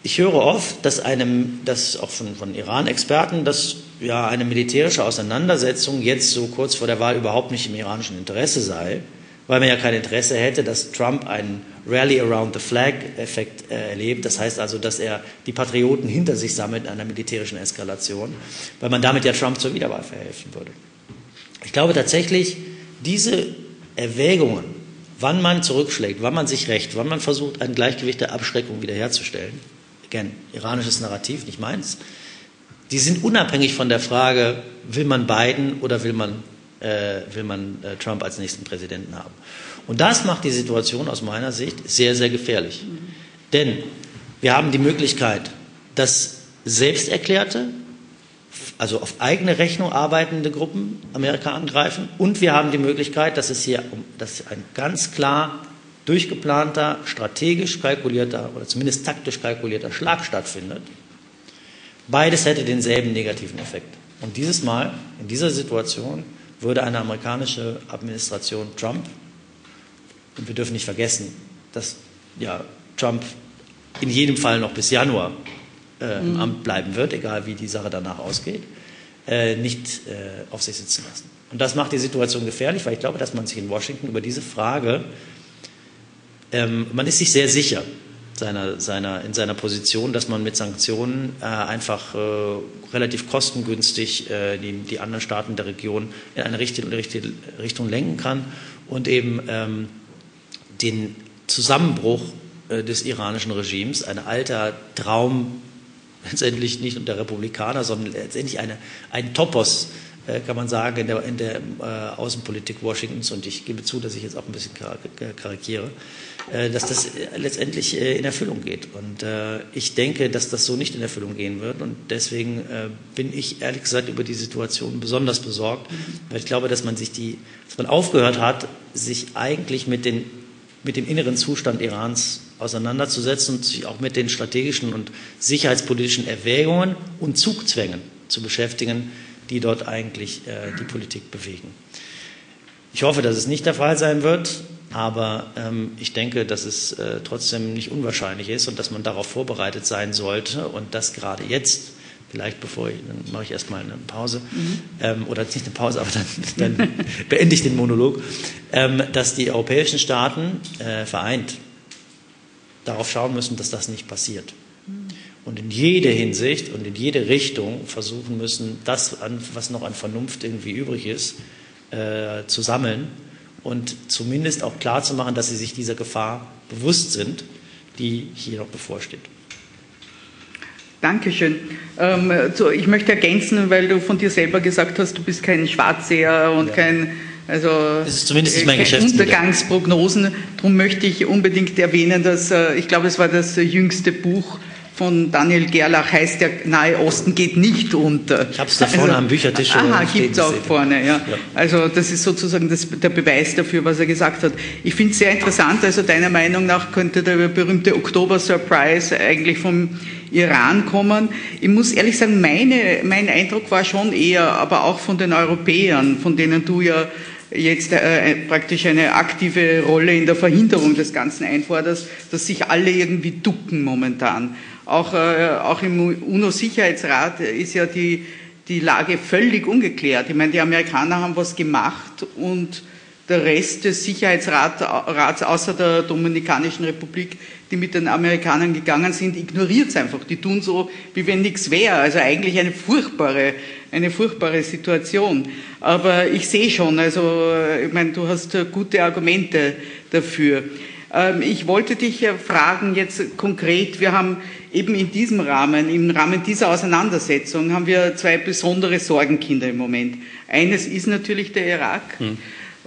ich höre oft, dass einem, dass auch von, von Iran-Experten, dass ja eine militärische Auseinandersetzung jetzt so kurz vor der Wahl überhaupt nicht im iranischen Interesse sei, weil man ja kein Interesse hätte, dass Trump einen Rally around the Flag-Effekt äh, erlebt. Das heißt also, dass er die Patrioten hinter sich sammelt in einer militärischen Eskalation, weil man damit ja Trump zur Wiederwahl verhelfen würde. Ich glaube tatsächlich, diese Erwägungen, wann man zurückschlägt, wann man sich rächt, wann man versucht, ein Gleichgewicht der Abschreckung wiederherzustellen, again, iranisches Narrativ, nicht meins, die sind unabhängig von der Frage, will man Biden oder will man, äh, will man äh, Trump als nächsten Präsidenten haben. Und das macht die Situation aus meiner Sicht sehr, sehr gefährlich. Mhm. Denn wir haben die Möglichkeit, dass selbsterklärte, also auf eigene Rechnung arbeitende Gruppen Amerika angreifen. Und wir haben die Möglichkeit, dass es hier dass ein ganz klar durchgeplanter, strategisch kalkulierter oder zumindest taktisch kalkulierter Schlag stattfindet. Beides hätte denselben negativen Effekt. Und dieses Mal, in dieser Situation, würde eine amerikanische Administration Trump, und wir dürfen nicht vergessen, dass ja, Trump in jedem Fall noch bis Januar äh, mhm. Amt bleiben wird, egal wie die Sache danach ausgeht, äh, nicht äh, auf sich sitzen lassen. Und das macht die Situation gefährlich, weil ich glaube, dass man sich in Washington über diese Frage, ähm, man ist sich sehr sicher seiner, seiner, in seiner Position, dass man mit Sanktionen äh, einfach äh, relativ kostengünstig äh, die, die, anderen Staaten der Region in eine richtige, richtige Richtung lenken kann und eben ähm, den Zusammenbruch äh, des iranischen Regimes, ein alter Traum letztendlich nicht unter Republikaner, sondern letztendlich eine, ein Topos, äh, kann man sagen, in der, in der äh, Außenpolitik Washingtons. Und ich gebe zu, dass ich jetzt auch ein bisschen karikiere, äh, dass das äh, letztendlich äh, in Erfüllung geht. Und äh, ich denke, dass das so nicht in Erfüllung gehen wird. Und deswegen bin ich ehrlich gesagt über die Situation besonders besorgt, weil ich glaube, dass man sich die, dass man aufgehört hat, sich eigentlich mit den mit dem inneren Zustand Irans auseinanderzusetzen und sich auch mit den strategischen und sicherheitspolitischen Erwägungen und Zugzwängen zu beschäftigen, die dort eigentlich äh, die Politik bewegen. Ich hoffe, dass es nicht der Fall sein wird, aber ähm, ich denke, dass es äh, trotzdem nicht unwahrscheinlich ist und dass man darauf vorbereitet sein sollte und dass gerade jetzt, vielleicht bevor ich, dann mache ich erstmal eine Pause, mhm. ähm, oder nicht eine Pause, aber dann, dann beende ich den Monolog, ähm, dass die europäischen Staaten äh, vereint darauf schauen müssen, dass das nicht passiert. Und in jede Hinsicht und in jede Richtung versuchen müssen, das, was noch an Vernunft irgendwie übrig ist, äh, zu sammeln und zumindest auch klarzumachen, dass sie sich dieser Gefahr bewusst sind, die hier noch bevorsteht. Dankeschön. Ähm, so, ich möchte ergänzen, weil du von dir selber gesagt hast, du bist kein Schwarzseher und ja. kein also das ist zumindest mein äh, Untergangsprognosen. Darum möchte ich unbedingt erwähnen, dass äh, ich glaube, es war das jüngste Buch von Daniel Gerlach heißt der Nahe Osten geht nicht unter. Ich habe es da vorne also, am Büchertisch. Aha, gibt es auch vorne, ja. ja. Also das ist sozusagen das, der Beweis dafür, was er gesagt hat. Ich finde es sehr interessant, also deiner Meinung nach könnte der berühmte Oktober-Surprise eigentlich vom Iran kommen. Ich muss ehrlich sagen, meine, mein Eindruck war schon eher, aber auch von den Europäern, von denen du ja jetzt äh, praktisch eine aktive Rolle in der Verhinderung des Ganzen einforderst, dass sich alle irgendwie ducken momentan. Auch, äh, auch im UNO-Sicherheitsrat ist ja die, die Lage völlig ungeklärt. Ich meine, die Amerikaner haben was gemacht und der Rest des Sicherheitsrats außer der Dominikanischen Republik, die mit den Amerikanern gegangen sind, ignoriert es einfach. Die tun so, wie wenn nichts wäre. Also eigentlich eine furchtbare, eine furchtbare Situation. Aber ich sehe schon, also ich meine, du hast gute Argumente dafür. Ähm, ich wollte dich fragen jetzt konkret, wir haben eben in diesem Rahmen, im Rahmen dieser Auseinandersetzung, haben wir zwei besondere Sorgenkinder im Moment. Eines ist natürlich der Irak. Hm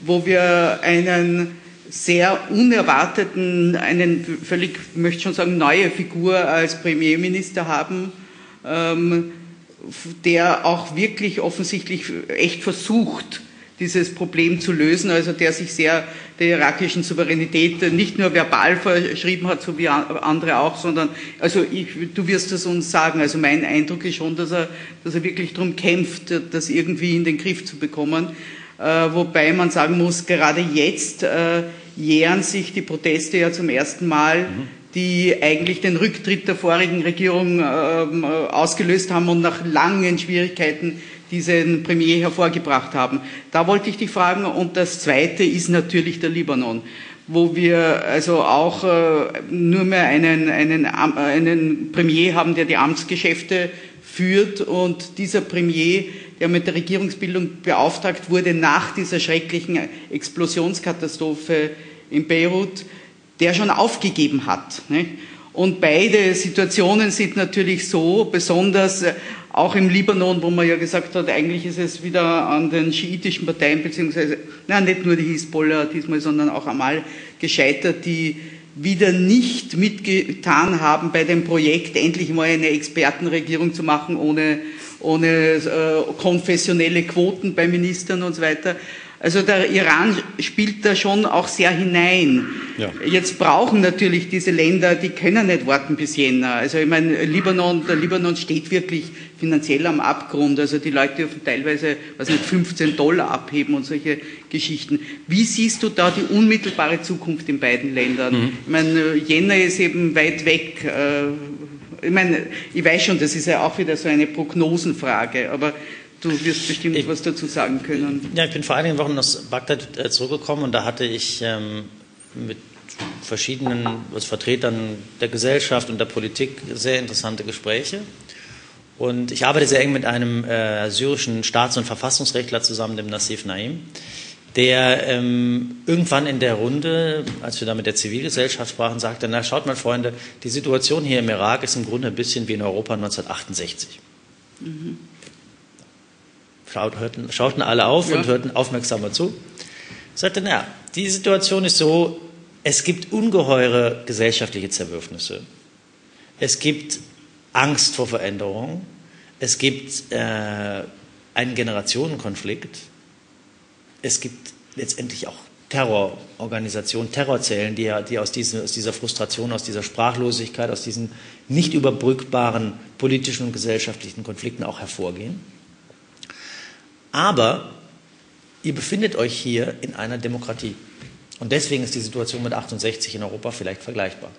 wo wir einen sehr unerwarteten, einen völlig, möchte schon sagen, neue Figur als Premierminister haben, ähm, der auch wirklich offensichtlich echt versucht, dieses Problem zu lösen, also der sich sehr der irakischen Souveränität nicht nur verbal verschrieben hat, so wie andere auch, sondern, also ich, du wirst es uns sagen, also mein Eindruck ist schon, dass er, dass er wirklich darum kämpft, das irgendwie in den Griff zu bekommen. Äh, wobei man sagen muss, gerade jetzt äh, jähren sich die Proteste ja zum ersten Mal, mhm. die eigentlich den Rücktritt der vorigen Regierung ähm, ausgelöst haben und nach langen Schwierigkeiten diesen Premier hervorgebracht haben. Da wollte ich dich fragen. Und das Zweite ist natürlich der Libanon wo wir also auch äh, nur mehr einen, einen, einen Premier haben, der die Amtsgeschäfte führt. Und dieser Premier der mit der Regierungsbildung beauftragt wurde nach dieser schrecklichen Explosionskatastrophe in Beirut, der schon aufgegeben hat. Und beide Situationen sind natürlich so, besonders äh, auch im Libanon, wo man ja gesagt hat, eigentlich ist es wieder an den schiitischen Parteien, beziehungsweise, na, nicht nur die Hisbollah diesmal, sondern auch einmal gescheitert, die wieder nicht mitgetan haben bei dem Projekt, endlich mal eine Expertenregierung zu machen, ohne ohne äh, konfessionelle Quoten bei Ministern und so weiter. Also der Iran spielt da schon auch sehr hinein. Ja. Jetzt brauchen natürlich diese Länder, die können nicht warten bis Jänner. Also ich meine, Libanon, der Libanon steht wirklich finanziell am Abgrund. Also die Leute dürfen teilweise, was nicht, 15 Dollar abheben und solche Geschichten. Wie siehst du da die unmittelbare Zukunft in beiden Ländern? Mhm. Ich meine, Jänner ist eben weit weg. Äh, ich meine, ich weiß schon, das ist ja auch wieder so eine Prognosenfrage, aber du wirst bestimmt ich, was dazu sagen können. Ja, ich bin vor einigen Wochen aus Bagdad äh, zurückgekommen und da hatte ich ähm, mit verschiedenen Vertretern der Gesellschaft und der Politik sehr interessante Gespräche. Und ich arbeite sehr eng mit einem äh, syrischen Staats- und Verfassungsrechtler zusammen, dem Nassif Naim, der ähm, irgendwann in der Runde, als wir da mit der Zivilgesellschaft sprachen, sagte, na schaut mal Freunde, die Situation hier im Irak ist im Grunde ein bisschen wie in Europa 1968. Mhm. Hörten, schauten alle auf ja. und hörten aufmerksamer zu. Sagte, na, die Situation ist so, es gibt ungeheure gesellschaftliche Zerwürfnisse. Es gibt Angst vor Veränderung. Es gibt äh, einen Generationenkonflikt. Es gibt letztendlich auch Terrororganisationen, Terrorzellen, die, die aus, diesem, aus, dieser Frustration, aus dieser Sprachlosigkeit, aus diesen nicht überbrückbaren politischen und gesellschaftlichen Konflikten auch hervorgehen. Aber ihr befindet euch hier in einer Demokratie. Und deswegen ist die Situation mit 68 in Europa vielleicht vergleichbar.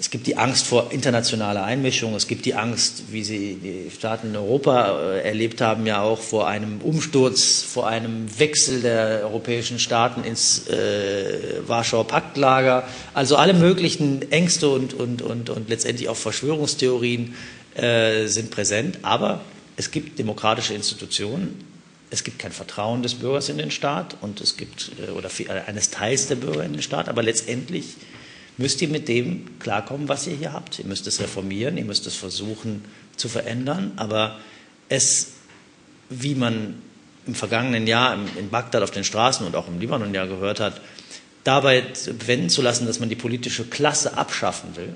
Es gibt die Angst vor internationaler Einmischung, es gibt die Angst, wie sie die Staaten in Europa äh, erlebt haben, ja auch vor einem Umsturz, vor einem Wechsel der europäischen Staaten ins äh, Warschauer Paktlager. Also alle möglichen Ängste und, und, und, und letztendlich auch Verschwörungstheorien äh, sind präsent. Aber es gibt demokratische Institutionen, es gibt kein Vertrauen des Bürgers in den Staat und es gibt äh, oder äh, eines Teils der Bürger in den Staat, aber letztendlich müsst ihr mit dem klarkommen, was ihr hier habt. Ihr müsst es reformieren, ihr müsst es versuchen zu verändern, aber es, wie man im vergangenen Jahr in Bagdad auf den Straßen und auch im Libanon ja gehört hat, dabei wenden zu lassen, dass man die politische Klasse abschaffen will,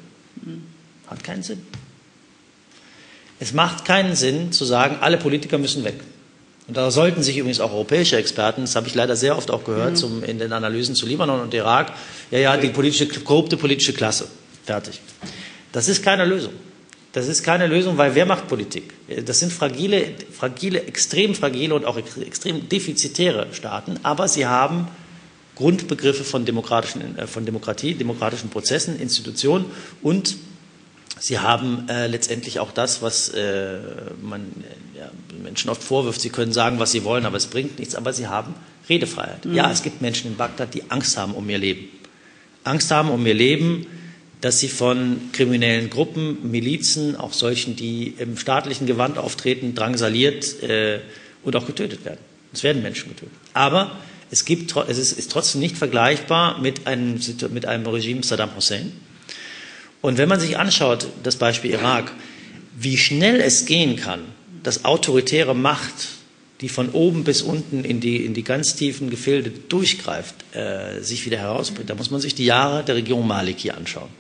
hat keinen Sinn. Es macht keinen Sinn zu sagen, alle Politiker müssen weg. Und da sollten sich übrigens auch europäische Experten, das habe ich leider sehr oft auch gehört mhm. zum, in den Analysen zu Libanon und Irak, ja, ja, die politische, korrupte politische Klasse. Fertig. Das ist keine Lösung. Das ist keine Lösung, weil wer macht Politik? Das sind fragile, fragile, extrem fragile und auch extrem defizitäre Staaten, aber sie haben Grundbegriffe von, demokratischen, äh, von Demokratie, demokratischen Prozessen, Institutionen und Sie haben äh, letztendlich auch das, was äh, man äh, ja, Menschen oft vorwirft. Sie können sagen, was sie wollen, aber es bringt nichts. Aber sie haben Redefreiheit. Mhm. Ja, es gibt Menschen in Bagdad, die Angst haben um ihr Leben. Angst haben um ihr Leben, dass sie von kriminellen Gruppen, Milizen, auch solchen, die im staatlichen Gewand auftreten, drangsaliert äh, und auch getötet werden. Es werden Menschen getötet. Aber es, gibt, es ist, ist trotzdem nicht vergleichbar mit einem, mit einem Regime Saddam Hussein und wenn man sich anschaut, das Beispiel Irak, wie schnell es gehen kann, dass autoritäre Macht, die von oben bis unten in die, in die ganz tiefen Gefilde durchgreift, äh, sich wieder herausbringt, da muss man sich die Jahre der Regierung Maliki anschauen,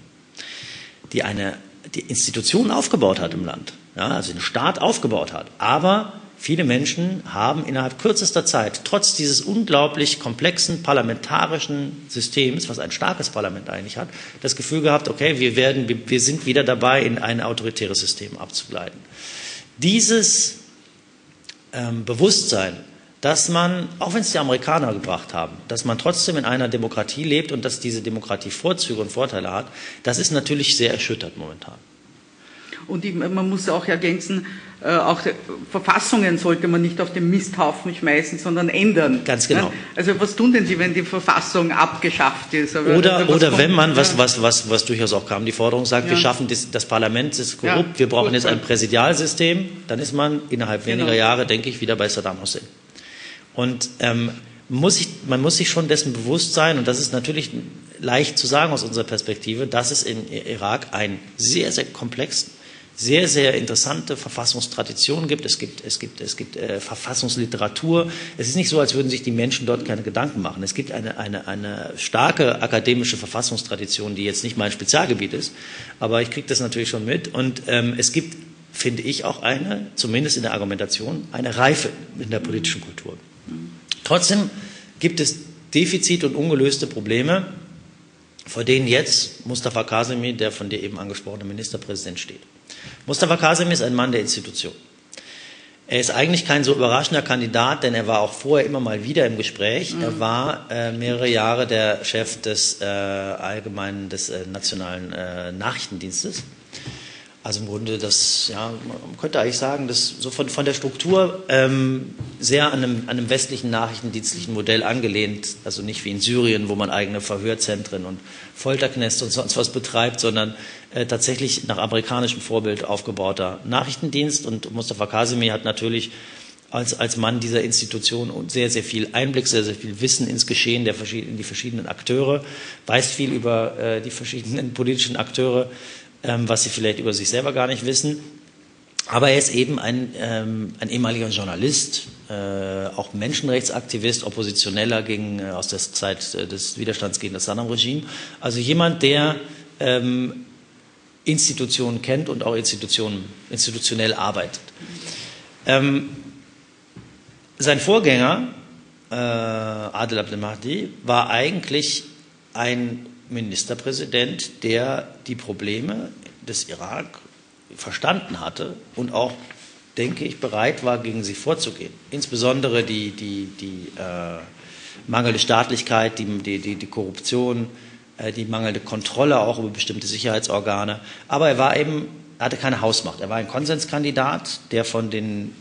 die eine die Institutionen aufgebaut hat im Land, ja, also den Staat aufgebaut hat, aber Viele Menschen haben innerhalb kürzester Zeit, trotz dieses unglaublich komplexen parlamentarischen Systems, was ein starkes Parlament eigentlich hat, das Gefühl gehabt, okay, wir, werden, wir sind wieder dabei, in ein autoritäres System abzugleiten. Dieses ähm, Bewusstsein, dass man, auch wenn es die Amerikaner gebracht haben, dass man trotzdem in einer Demokratie lebt und dass diese Demokratie Vorzüge und Vorteile hat, das ist natürlich sehr erschüttert momentan. Und man muss auch ergänzen, auch Verfassungen sollte man nicht auf den Misthaufen schmeißen, sondern ändern. Ganz genau. Ja? Also was tun denn Sie, wenn die Verfassung abgeschafft ist? Aber oder also oder wenn man, was, was, was, was durchaus auch kam, die Forderung sagt, ja. wir schaffen das, das Parlament, ist korrupt, ja, wir brauchen gut, jetzt ein Präsidialsystem, dann ist man innerhalb weniger genau. Jahre, denke ich, wieder bei Saddam Hussein. Und ähm, muss ich, man muss sich schon dessen bewusst sein, und das ist natürlich leicht zu sagen aus unserer Perspektive, dass es in Irak einen sehr, sehr komplexen sehr, sehr interessante Verfassungstraditionen gibt. Es gibt, es gibt, es gibt äh, Verfassungsliteratur. Es ist nicht so, als würden sich die Menschen dort keine Gedanken machen. Es gibt eine, eine, eine starke akademische Verfassungstradition, die jetzt nicht mein Spezialgebiet ist, aber ich kriege das natürlich schon mit. Und ähm, es gibt, finde ich, auch eine, zumindest in der Argumentation, eine Reife in der politischen Kultur. Trotzdem gibt es Defizit und ungelöste Probleme, vor denen jetzt Mustafa Kasemi, der von dir eben angesprochene Ministerpräsident, steht. Mustafa Kasim ist ein Mann der Institution. Er ist eigentlich kein so überraschender Kandidat, denn er war auch vorher immer mal wieder im Gespräch. Mhm. Er war äh, mehrere Jahre der Chef des äh, allgemeinen, des äh, nationalen äh, Nachrichtendienstes. Also im Grunde das, ja, man könnte eigentlich sagen, dass so von, von der Struktur ähm, sehr an einem, an einem westlichen nachrichtendienstlichen Modell angelehnt, also nicht wie in Syrien, wo man eigene Verhörzentren und Folterknäste und sonst was betreibt, sondern äh, tatsächlich nach amerikanischem Vorbild aufgebauter Nachrichtendienst. Und Mustafa Kazemi hat natürlich als, als Mann dieser Institution sehr, sehr viel Einblick, sehr, sehr viel Wissen ins Geschehen der in die verschiedenen Akteure, weiß viel über äh, die verschiedenen politischen Akteure ähm, was sie vielleicht über sich selber gar nicht wissen. Aber er ist eben ein, ähm, ein ehemaliger Journalist, äh, auch Menschenrechtsaktivist, Oppositioneller gegen, äh, aus der Zeit äh, des Widerstands gegen das Saddam-Regime. Also jemand, der ähm, Institutionen kennt und auch Institutionen, institutionell arbeitet. Ähm, sein Vorgänger, äh, Adel Abdelmahdi, war eigentlich ein Ministerpräsident, der die Probleme des Irak verstanden hatte und auch, denke ich, bereit war, gegen sie vorzugehen. Insbesondere die, die, die äh, mangelnde Staatlichkeit, die, die, die Korruption, äh, die mangelnde Kontrolle auch über bestimmte Sicherheitsorgane. Aber er war eben, er hatte keine Hausmacht. Er war ein Konsenskandidat, der von den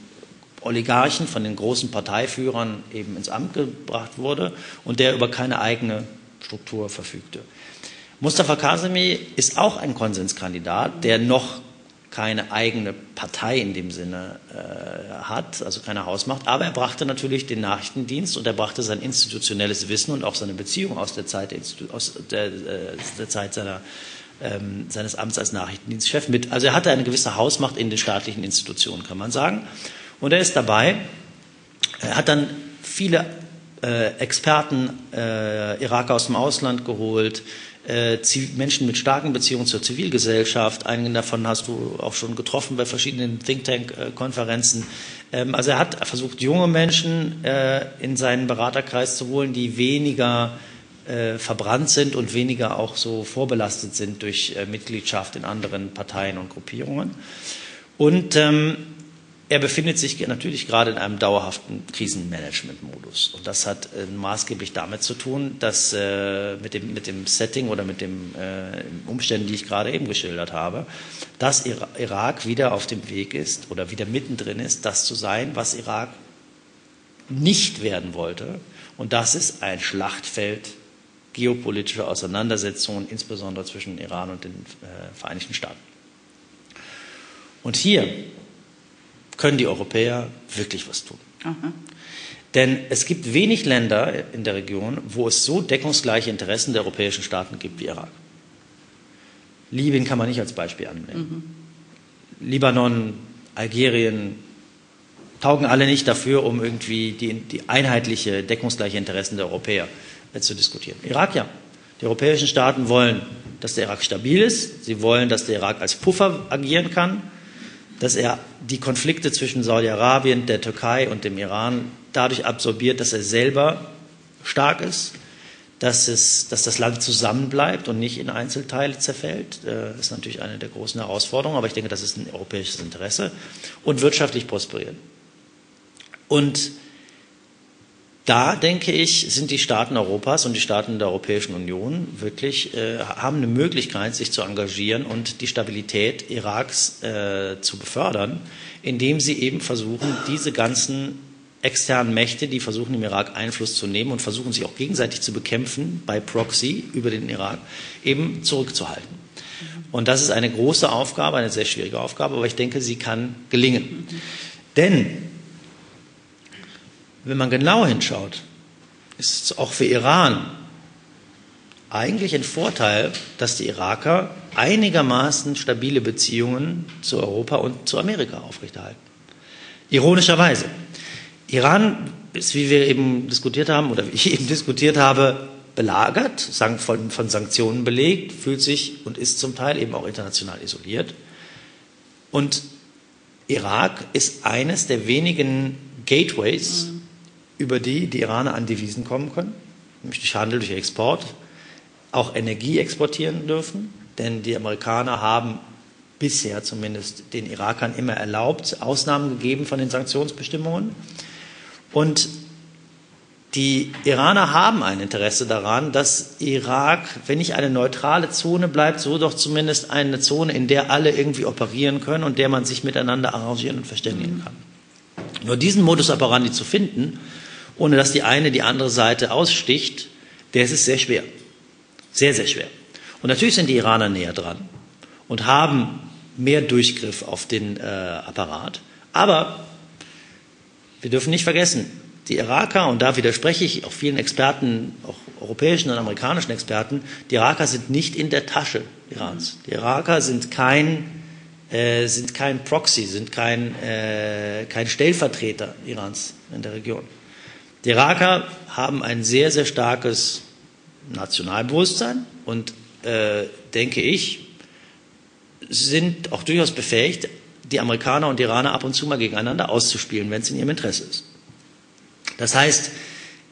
Oligarchen, von den großen Parteiführern eben ins Amt gebracht wurde und der über keine eigene Struktur verfügte. Mustafa Kazemi ist auch ein Konsenskandidat, der noch keine eigene Partei in dem Sinne äh, hat, also keine Hausmacht, aber er brachte natürlich den Nachrichtendienst und er brachte sein institutionelles Wissen und auch seine Beziehung aus der Zeit, aus der, äh, der Zeit seiner, ähm, seines Amts als Nachrichtendienstchef mit. Also er hatte eine gewisse Hausmacht in den staatlichen Institutionen, kann man sagen. Und er ist dabei, er hat dann viele äh, Experten, äh, Iraker aus dem Ausland geholt, äh, Menschen mit starken Beziehungen zur Zivilgesellschaft. Einigen davon hast du auch schon getroffen bei verschiedenen Think Tank-Konferenzen. Ähm, also er hat versucht, junge Menschen äh, in seinen Beraterkreis zu holen, die weniger äh, verbrannt sind und weniger auch so vorbelastet sind durch Mitgliedschaft in anderen Parteien und Gruppierungen. Und ähm, er befindet sich natürlich gerade in einem dauerhaften Krisenmanagement-Modus. Und das hat äh, maßgeblich damit zu tun, dass äh, mit, dem, mit dem Setting oder mit den äh, Umständen, die ich gerade eben geschildert habe, dass Irak wieder auf dem Weg ist oder wieder mittendrin ist, das zu sein, was Irak nicht werden wollte. Und das ist ein Schlachtfeld geopolitischer Auseinandersetzungen, insbesondere zwischen Iran und den äh, Vereinigten Staaten. Und hier können die Europäer wirklich was tun. Aha. Denn es gibt wenig Länder in der Region, wo es so deckungsgleiche Interessen der europäischen Staaten gibt wie Irak. Libyen kann man nicht als Beispiel annehmen. Mhm. Libanon, Algerien taugen alle nicht dafür, um irgendwie die, die einheitliche, deckungsgleiche Interessen der Europäer äh, zu diskutieren. Irak ja. Die europäischen Staaten wollen, dass der Irak stabil ist. Sie wollen, dass der Irak als Puffer agieren kann dass er die Konflikte zwischen Saudi-Arabien, der Türkei und dem Iran dadurch absorbiert, dass er selber stark ist, dass, es, dass das Land zusammenbleibt und nicht in Einzelteile zerfällt. Das ist natürlich eine der großen Herausforderungen, aber ich denke, das ist ein europäisches Interesse. Und wirtschaftlich prosperieren. Und da denke ich, sind die Staaten Europas und die Staaten der Europäischen Union wirklich, äh, haben eine Möglichkeit, sich zu engagieren und die Stabilität Iraks äh, zu befördern, indem sie eben versuchen, diese ganzen externen Mächte, die versuchen im Irak Einfluss zu nehmen und versuchen sich auch gegenseitig zu bekämpfen bei Proxy über den Irak, eben zurückzuhalten. Und das ist eine große Aufgabe, eine sehr schwierige Aufgabe, aber ich denke, sie kann gelingen. Denn wenn man genau hinschaut, ist es auch für Iran eigentlich ein Vorteil, dass die Iraker einigermaßen stabile Beziehungen zu Europa und zu Amerika aufrechterhalten. Ironischerweise. Iran ist, wie wir eben diskutiert haben oder wie ich eben diskutiert habe, belagert, von, Sanktionen belegt, fühlt sich und ist zum Teil eben auch international isoliert. Und Irak ist eines der wenigen Gateways, mhm über die die Iraner an Devisen kommen können, nämlich durch Handel, durch Export, auch Energie exportieren dürfen, denn die Amerikaner haben bisher zumindest den Irakern immer erlaubt, Ausnahmen gegeben von den Sanktionsbestimmungen. Und die Iraner haben ein Interesse daran, dass Irak, wenn nicht eine neutrale Zone bleibt, so doch zumindest eine Zone, in der alle irgendwie operieren können und der man sich miteinander arrangieren und verständigen kann. Nur diesen Modus operandi zu finden, ohne dass die eine die andere Seite aussticht, der ist sehr schwer. Sehr, sehr schwer. Und natürlich sind die Iraner näher dran und haben mehr Durchgriff auf den äh, Apparat. Aber wir dürfen nicht vergessen, die Iraker, und da widerspreche ich auch vielen Experten, auch europäischen und amerikanischen Experten, die Iraker sind nicht in der Tasche Irans. Die Iraker sind kein, äh, sind kein Proxy, sind kein, äh, kein Stellvertreter Irans in der Region. Die Iraker haben ein sehr, sehr starkes Nationalbewusstsein und, äh, denke ich, sind auch durchaus befähigt, die Amerikaner und die Iraner ab und zu mal gegeneinander auszuspielen, wenn es in ihrem Interesse ist. Das heißt,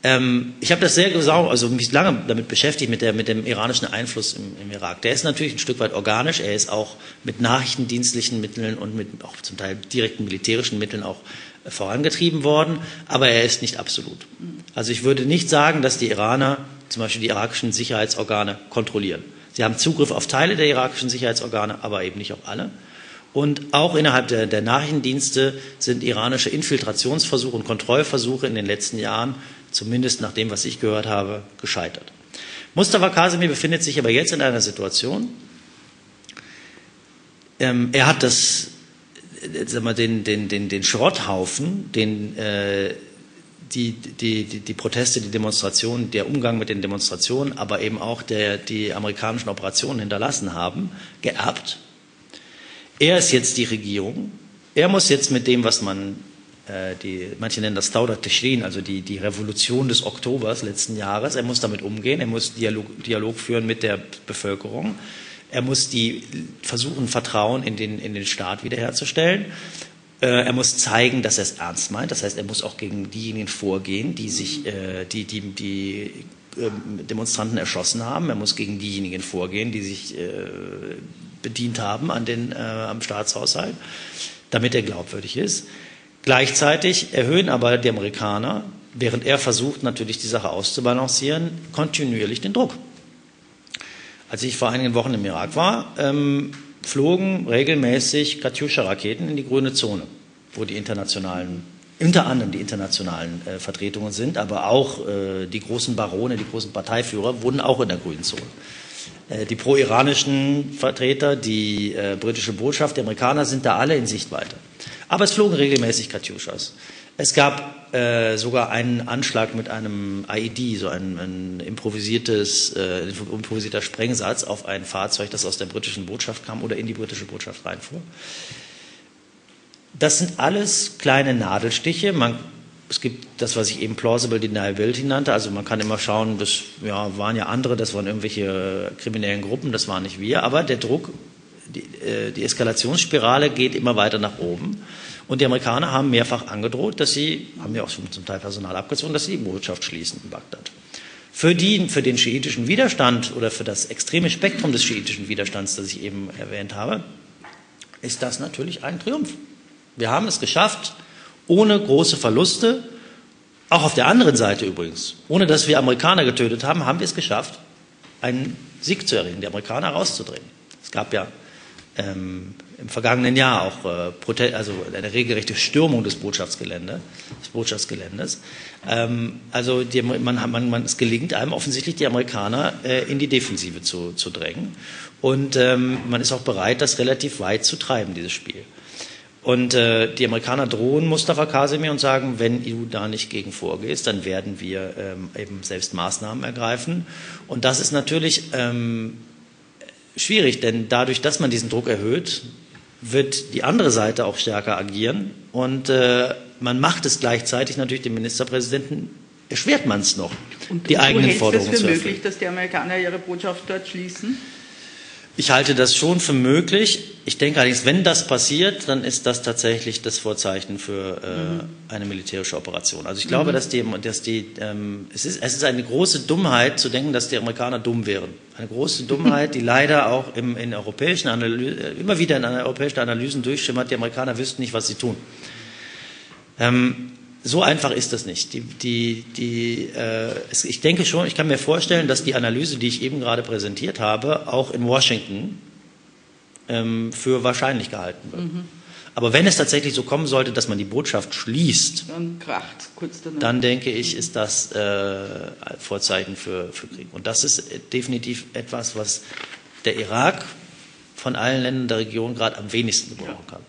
ähm, ich habe das sehr gesau also mich lange damit beschäftigt mit, der, mit dem iranischen Einfluss im, im, Irak. Der ist natürlich ein Stück weit organisch. Er ist auch mit nachrichtendienstlichen Mitteln und mit auch zum Teil direkten militärischen Mitteln auch vorangetrieben worden, aber er ist nicht absolut. Also ich würde nicht sagen, dass die Iraner zum Beispiel die irakischen Sicherheitsorgane kontrollieren. Sie haben Zugriff auf Teile der irakischen Sicherheitsorgane, aber eben nicht auf alle. Und auch innerhalb der, der, Nachrichtendienste sind iranische Infiltrationsversuche und Kontrollversuche in den letzten Jahren, zumindest nach dem, was ich gehört habe, gescheitert. Mustafa Kazemi befindet sich aber jetzt in einer Situation, ähm, er hat das, sag mal, den, den, den, den Schrotthaufen, den äh, die, die, die, die, Proteste, die Demonstrationen, der Umgang mit den Demonstrationen, aber eben auch der, die amerikanischen Operationen hinterlassen haben, geerbt er ist jetzt die Regierung. Er muss jetzt mit dem, was man, äh, die, manche nennen das Tauda Tishrin, also die, die Revolution des Oktobers letzten Jahres, er muss damit umgehen, er muss Dialog, Dialog führen mit der Bevölkerung. Er muss die versuchen, Vertrauen in den, in den Staat wiederherzustellen. Äh, er muss zeigen, dass er es ernst meint. Das heißt, er muss auch gegen diejenigen vorgehen, die sich, äh, die, die, die ähm, Demonstranten erschossen haben. Er muss gegen diejenigen vorgehen, die sich äh, bedient haben an den, am Staatshaushalt, damit er glaubwürdig ist. Gleichzeitig erhöhen aber die Amerikaner, während er versucht, natürlich die Sache auszubalancieren, kontinuierlich den Druck. Als ich vor einigen Wochen im Irak war, ähm, flogen regelmäßig Katyusha-Raketen in die grüne Zone, wo die internationalen, unter anderem die internationalen äh, Vertretungen sind, aber auch äh, die großen Barone, die großen Parteiführer wurden auch in der grünen Zone. Äh, die pro-iranischen Vertreter, die äh, britische Botschaft, die Amerikaner sind da alle in Sichtweite. Aber es flogen regelmäßig Katyuschas. Es gab äh, sogar einen Anschlag mit einem IED, so ein, ein improvisiertes, äh, improvisierter Sprengsatz auf ein Fahrzeug, das aus der britischen Botschaft kam oder in die britische Botschaft reinfuhr. Das sind alles kleine Nadelstiche. Man es gibt das, was ich eben plausible deniability nannte. Also man kann immer schauen, das ja, waren ja andere, das waren irgendwelche kriminellen Gruppen, das waren nicht wir. Aber der Druck, die, äh, die Eskalationsspirale geht immer weiter nach oben. Und die Amerikaner haben mehrfach angedroht, dass sie, haben ja auch schon zum Teil Personal abgezogen, dass sie die Botschaft schließen in Bagdad. Für, die, für den schiitischen Widerstand oder für das extreme Spektrum des schiitischen Widerstands, das ich eben erwähnt habe, ist das natürlich ein Triumph. Wir haben es geschafft, ohne große Verluste. Auch auf der anderen Seite übrigens, ohne dass wir Amerikaner getötet haben, haben wir es geschafft, einen Sieg zu erringen, die Amerikaner rauszudrehen. Es gab ja ähm, im vergangenen Jahr auch äh, also eine regelrechte Stürmung des Botschaftsgelände, des Botschaftsgeländes. Ähm, also die, man, man, man, es gelingt einem offensichtlich, die Amerikaner äh, in die Defensive zu, zu drängen. Und ähm, man ist auch bereit, das relativ weit zu treiben, dieses Spiel. Und äh, die Amerikaner drohen Mustafa Kasemi und sagen, wenn du da nicht gegen vorgehst, dann werden wir ähm, eben selbst Maßnahmen ergreifen. Und das ist natürlich ähm, schwierig, denn dadurch, dass man diesen Druck erhöht, wird die andere Seite auch stärker agieren. Und äh, man macht es gleichzeitig natürlich dem Ministerpräsidenten erschwert man es noch, und die eigenen Forderungen zu erfüllen. Ist es möglich, dass die Amerikaner ihre Botschaft dort schließen? Ich halte das schon für möglich. Ich denke allerdings, wenn das passiert, dann ist das tatsächlich das Vorzeichen für äh, mhm. eine militärische Operation. Also ich glaube, mhm. dass die, dass die ähm, es, ist, es ist eine große Dummheit zu denken, dass die Amerikaner dumm wären. Eine große Dummheit, die leider auch im, in europäischen Analyse, äh, immer wieder in europäischen Analysen durchschimmert. Die Amerikaner wüssten nicht, was sie tun. Ähm, so einfach ist das nicht. Die, die, die, äh, es, ich denke schon, ich kann mir vorstellen, dass die Analyse, die ich eben gerade präsentiert habe, auch in Washington ähm, für wahrscheinlich gehalten wird. Mhm. Aber wenn es tatsächlich so kommen sollte, dass man die Botschaft schließt, dann, dann denke ich, ist das äh, Vorzeichen für, für Krieg. Und das ist definitiv etwas, was der Irak von allen Ländern der Region gerade am wenigsten gebrauchen kann.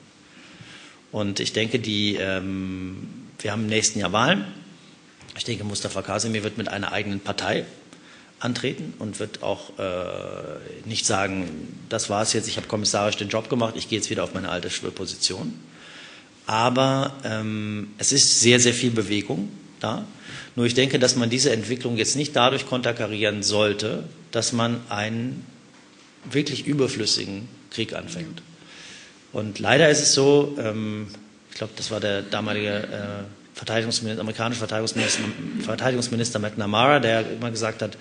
Und ich denke, die, ähm, wir haben im nächsten Jahr Wahlen. Ich denke, Mustafa Kasimir wird mit einer eigenen Partei antreten und wird auch äh, nicht sagen, das war es jetzt, ich habe kommissarisch den Job gemacht, ich gehe jetzt wieder auf meine alte Position. Aber ähm, es ist sehr, sehr viel Bewegung da. Nur ich denke, dass man diese Entwicklung jetzt nicht dadurch konterkarieren sollte, dass man einen wirklich überflüssigen Krieg anfängt. Und leider ist es so, ähm, ich glaube, das war der damalige äh, Verteidigungsminister, amerikanische Verteidigungsminister, Verteidigungsminister McNamara, der immer gesagt hat,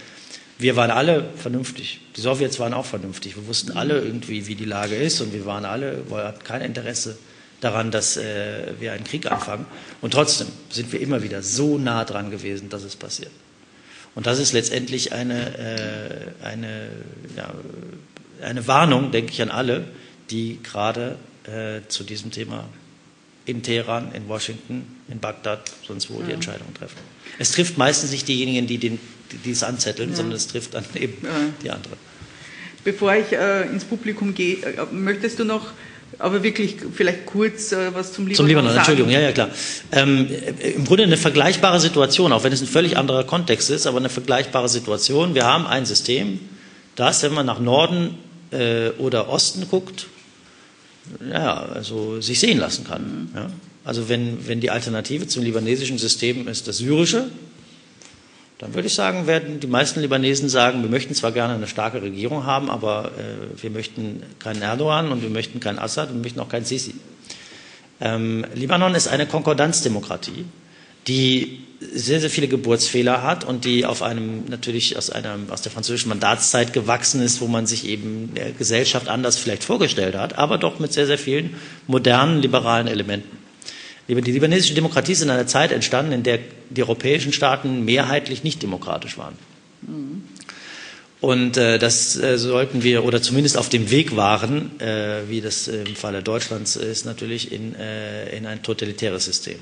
wir waren alle vernünftig. Die Sowjets waren auch vernünftig. Wir wussten alle irgendwie, wie die Lage ist und wir waren alle, wir hatten kein Interesse daran, dass äh, wir einen Krieg anfangen. Und trotzdem sind wir immer wieder so nah dran gewesen, dass es passiert. Und das ist letztendlich eine, äh, eine, ja, eine Warnung, denke ich, an alle, die gerade äh, zu diesem Thema in Teheran, in Washington, in Bagdad, sonst wo ja. die Entscheidungen treffen. Es trifft meistens nicht diejenigen, die, den, die es anzetteln, ja. sondern es trifft dann eben ja. die anderen. Bevor ich äh, ins Publikum gehe, äh, möchtest du noch aber wirklich vielleicht kurz äh, was zum Libanon Zum Libanon, sagen. Entschuldigung, ja, ja, klar. Ähm, Im Grunde eine vergleichbare Situation, auch wenn es ein völlig anderer Kontext ist, aber eine vergleichbare Situation. Wir haben ein System, das, wenn man nach Norden äh, oder Osten guckt, ja, also sich sehen lassen kann. Ja. Also wenn, wenn die Alternative zum libanesischen System ist das syrische, dann würde ich sagen, werden die meisten Libanesen sagen, wir möchten zwar gerne eine starke Regierung haben, aber äh, wir möchten keinen Erdogan und wir möchten keinen Assad und wir möchten auch keinen Sisi. Ähm, Libanon ist eine Konkordanzdemokratie, die sehr, sehr viele Geburtsfehler hat und die auf einem natürlich aus, einer, aus der französischen Mandatszeit gewachsen ist, wo man sich eben der Gesellschaft anders vielleicht vorgestellt hat, aber doch mit sehr, sehr vielen modernen, liberalen Elementen. Die libanesische Demokratie ist in einer Zeit entstanden, in der die europäischen Staaten mehrheitlich nicht demokratisch waren. Und äh, das äh, sollten wir, oder zumindest auf dem Weg waren, äh, wie das im Falle Deutschlands ist, natürlich in, äh, in ein totalitäres System.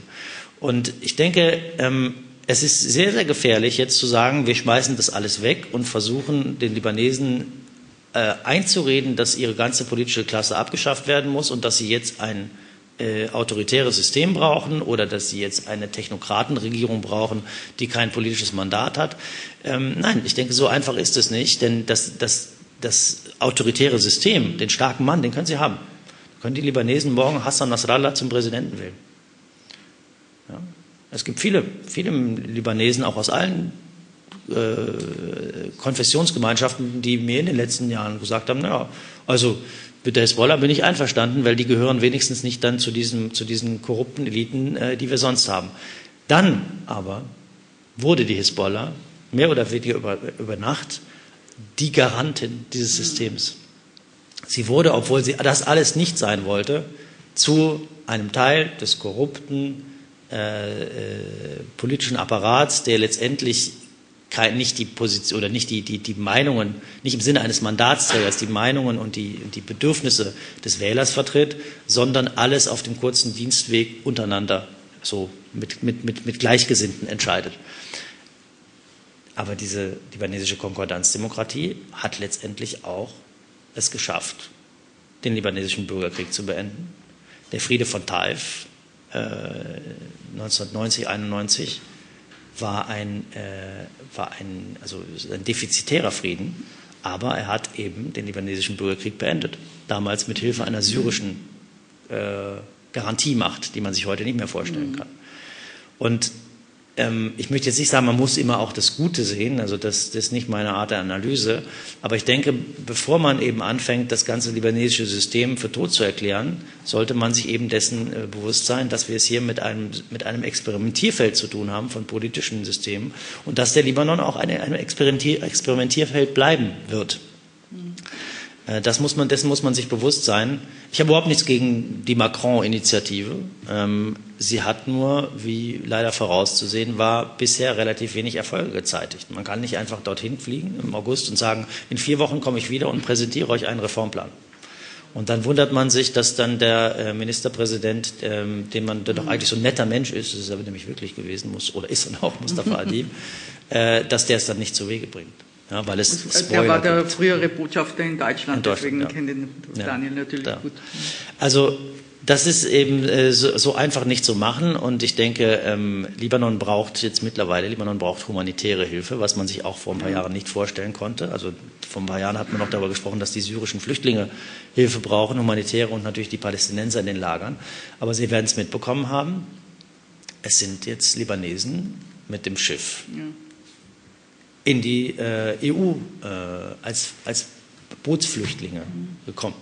Und ich denke, ähm, es ist sehr, sehr gefährlich, jetzt zu sagen, wir schmeißen das alles weg und versuchen, den Libanesen äh, einzureden, dass ihre ganze politische Klasse abgeschafft werden muss und dass sie jetzt ein äh, autoritäres System brauchen oder dass sie jetzt eine Technokratenregierung brauchen, die kein politisches Mandat hat. Ähm, nein, ich denke, so einfach ist es nicht, denn das, das, das autoritäre System, den starken Mann, den können sie haben. Können die Libanesen morgen Hassan Nasrallah zum Präsidenten wählen? Ja. Es gibt viele, viele Libanesen, auch aus allen äh, Konfessionsgemeinschaften, die mir in den letzten Jahren gesagt haben, naja, also mit der Hisbollah bin ich einverstanden, weil die gehören wenigstens nicht dann zu, diesem, zu diesen korrupten Eliten, äh, die wir sonst haben. Dann aber wurde die Hisbollah mehr oder weniger über, über Nacht die Garantin dieses Systems. Sie wurde, obwohl sie das alles nicht sein wollte, zu einem Teil des korrupten, äh, äh, politischen Apparats, der letztendlich kein, nicht die Position oder nicht die, die, die Meinungen, nicht im Sinne eines Mandatsträgers, die Meinungen und die, die Bedürfnisse des Wählers vertritt, sondern alles auf dem kurzen Dienstweg untereinander so mit, mit, mit, mit Gleichgesinnten entscheidet. Aber diese libanesische Konkordanzdemokratie hat letztendlich auch es geschafft, den libanesischen Bürgerkrieg zu beenden. Der Friede von Taif 1990, 91 war ein, äh, war ein, also ein defizitärer Frieden, aber er hat eben den libanesischen Bürgerkrieg beendet. Damals mit Hilfe einer syrischen äh, Garantiemacht, die man sich heute nicht mehr vorstellen kann. Und ähm, ich möchte jetzt nicht sagen, man muss immer auch das Gute sehen, also das, das ist nicht meine Art der Analyse, aber ich denke, bevor man eben anfängt, das ganze libanesische System für tot zu erklären, sollte man sich eben dessen äh, bewusst sein, dass wir es hier mit einem, mit einem Experimentierfeld zu tun haben von politischen Systemen und dass der Libanon auch ein Experimentier, Experimentierfeld bleiben wird. Äh, das muss man, dessen muss man sich bewusst sein. Ich habe überhaupt nichts gegen die Macron-Initiative. Ähm, sie hat nur, wie leider vorauszusehen war, bisher relativ wenig Erfolge gezeitigt. Man kann nicht einfach dorthin fliegen im August und sagen, in vier Wochen komme ich wieder und präsentiere euch einen Reformplan. Und dann wundert man sich, dass dann der äh, Ministerpräsident, ähm, den man, der doch eigentlich so ein netter Mensch ist, das ist aber nämlich wirklich gewesen, muss, oder ist dann auch Mustafa Adib, äh, dass der es dann nicht zu Wege bringt. Ja, weil es Spoiler der war der gibt. frühere Botschafter in Deutschland, in Deutschland deswegen ja. kennt den Daniel ja, natürlich da. gut. Also das ist eben äh, so, so, einfach nicht zu machen und ich denke, ähm, Libanon braucht jetzt mittlerweile, Libanon braucht humanitäre Hilfe, was man sich auch vor ein paar Jahren nicht vorstellen konnte. Also vor ein paar Jahren hat man noch darüber gesprochen, dass die syrischen Flüchtlinge Hilfe brauchen, humanitäre und natürlich die Palästinenser in den Lagern. Aber Sie werden es mitbekommen haben, es sind jetzt Libanesen mit dem Schiff. Ja in die äh, EU äh, als, als Bootsflüchtlinge gekommen,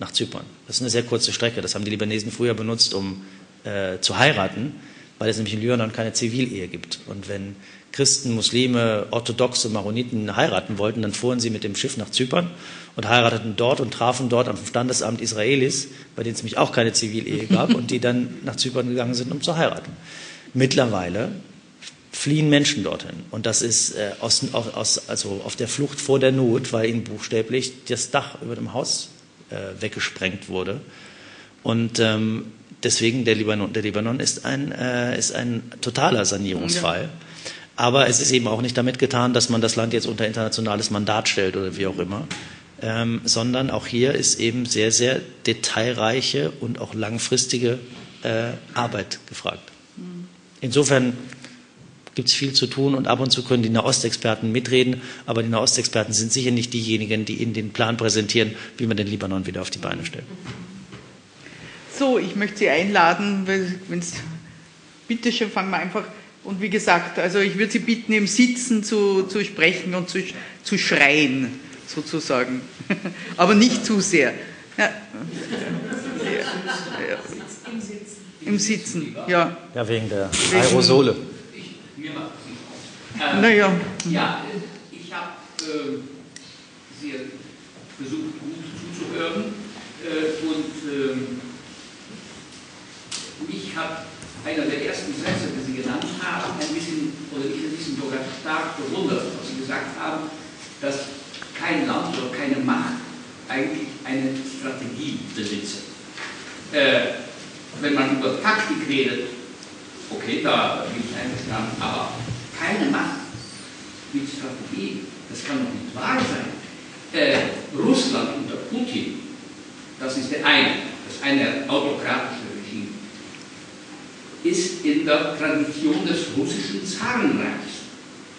nach Zypern. Das ist eine sehr kurze Strecke. Das haben die Libanesen früher benutzt, um äh, zu heiraten, weil es nämlich in Libanon keine Zivilehe gibt. Und wenn Christen, Muslime, Orthodoxe, Maroniten heiraten wollten, dann fuhren sie mit dem Schiff nach Zypern und heirateten dort und trafen dort am Standesamt Israelis, bei denen es nämlich auch keine Zivilehe gab und die dann nach Zypern gegangen sind, um zu heiraten. Mittlerweile fliehen Menschen dorthin. Und das ist äh, aus, aus, also auf der Flucht vor der Not, weil ihnen buchstäblich das Dach über dem Haus äh, weggesprengt wurde. Und ähm, deswegen der Libanon, der Libanon ist ein, äh, ist ein totaler Sanierungsfall. Ja. Aber es ist eben auch nicht damit getan, dass man das Land jetzt unter internationales Mandat stellt oder wie auch immer, ähm, sondern auch hier ist eben sehr, sehr detailreiche und auch langfristige äh, Arbeit gefragt. Mhm. Insofern gibt es viel zu tun und ab und zu können die Nahostexperten mitreden, aber die Nahostexperten sind sicher nicht diejenigen, die Ihnen den Plan präsentieren, wie man den Libanon wieder auf die Beine stellt. So, ich möchte Sie einladen, wenn es bitte schön, fangen wir einfach und wie gesagt, also ich würde Sie bitten, im Sitzen zu, zu sprechen und zu, zu schreien, sozusagen. Aber nicht zu sehr. Ja. Ja. Im Sitzen, ja. Ja, wegen der Aerosole. Äh, naja. Ja, ich habe äh, sehr versucht, gut zuzuhören. Äh, und ähm, ich habe einer der ersten Sätze, die Sie genannt haben, ein bisschen, oder ich ein bisschen sogar stark bewundert, was Sie gesagt haben, dass kein Land oder keine Macht eigentlich eine Strategie besitzt. Äh, wenn man über Taktik redet, okay, da bin ich einverstanden, aber keine Macht mit Strategie, das kann doch nicht wahr sein. Äh, Russland unter Putin, das ist der eine, das eine autokratische Regime, ist in der Tradition des russischen Zarenreichs.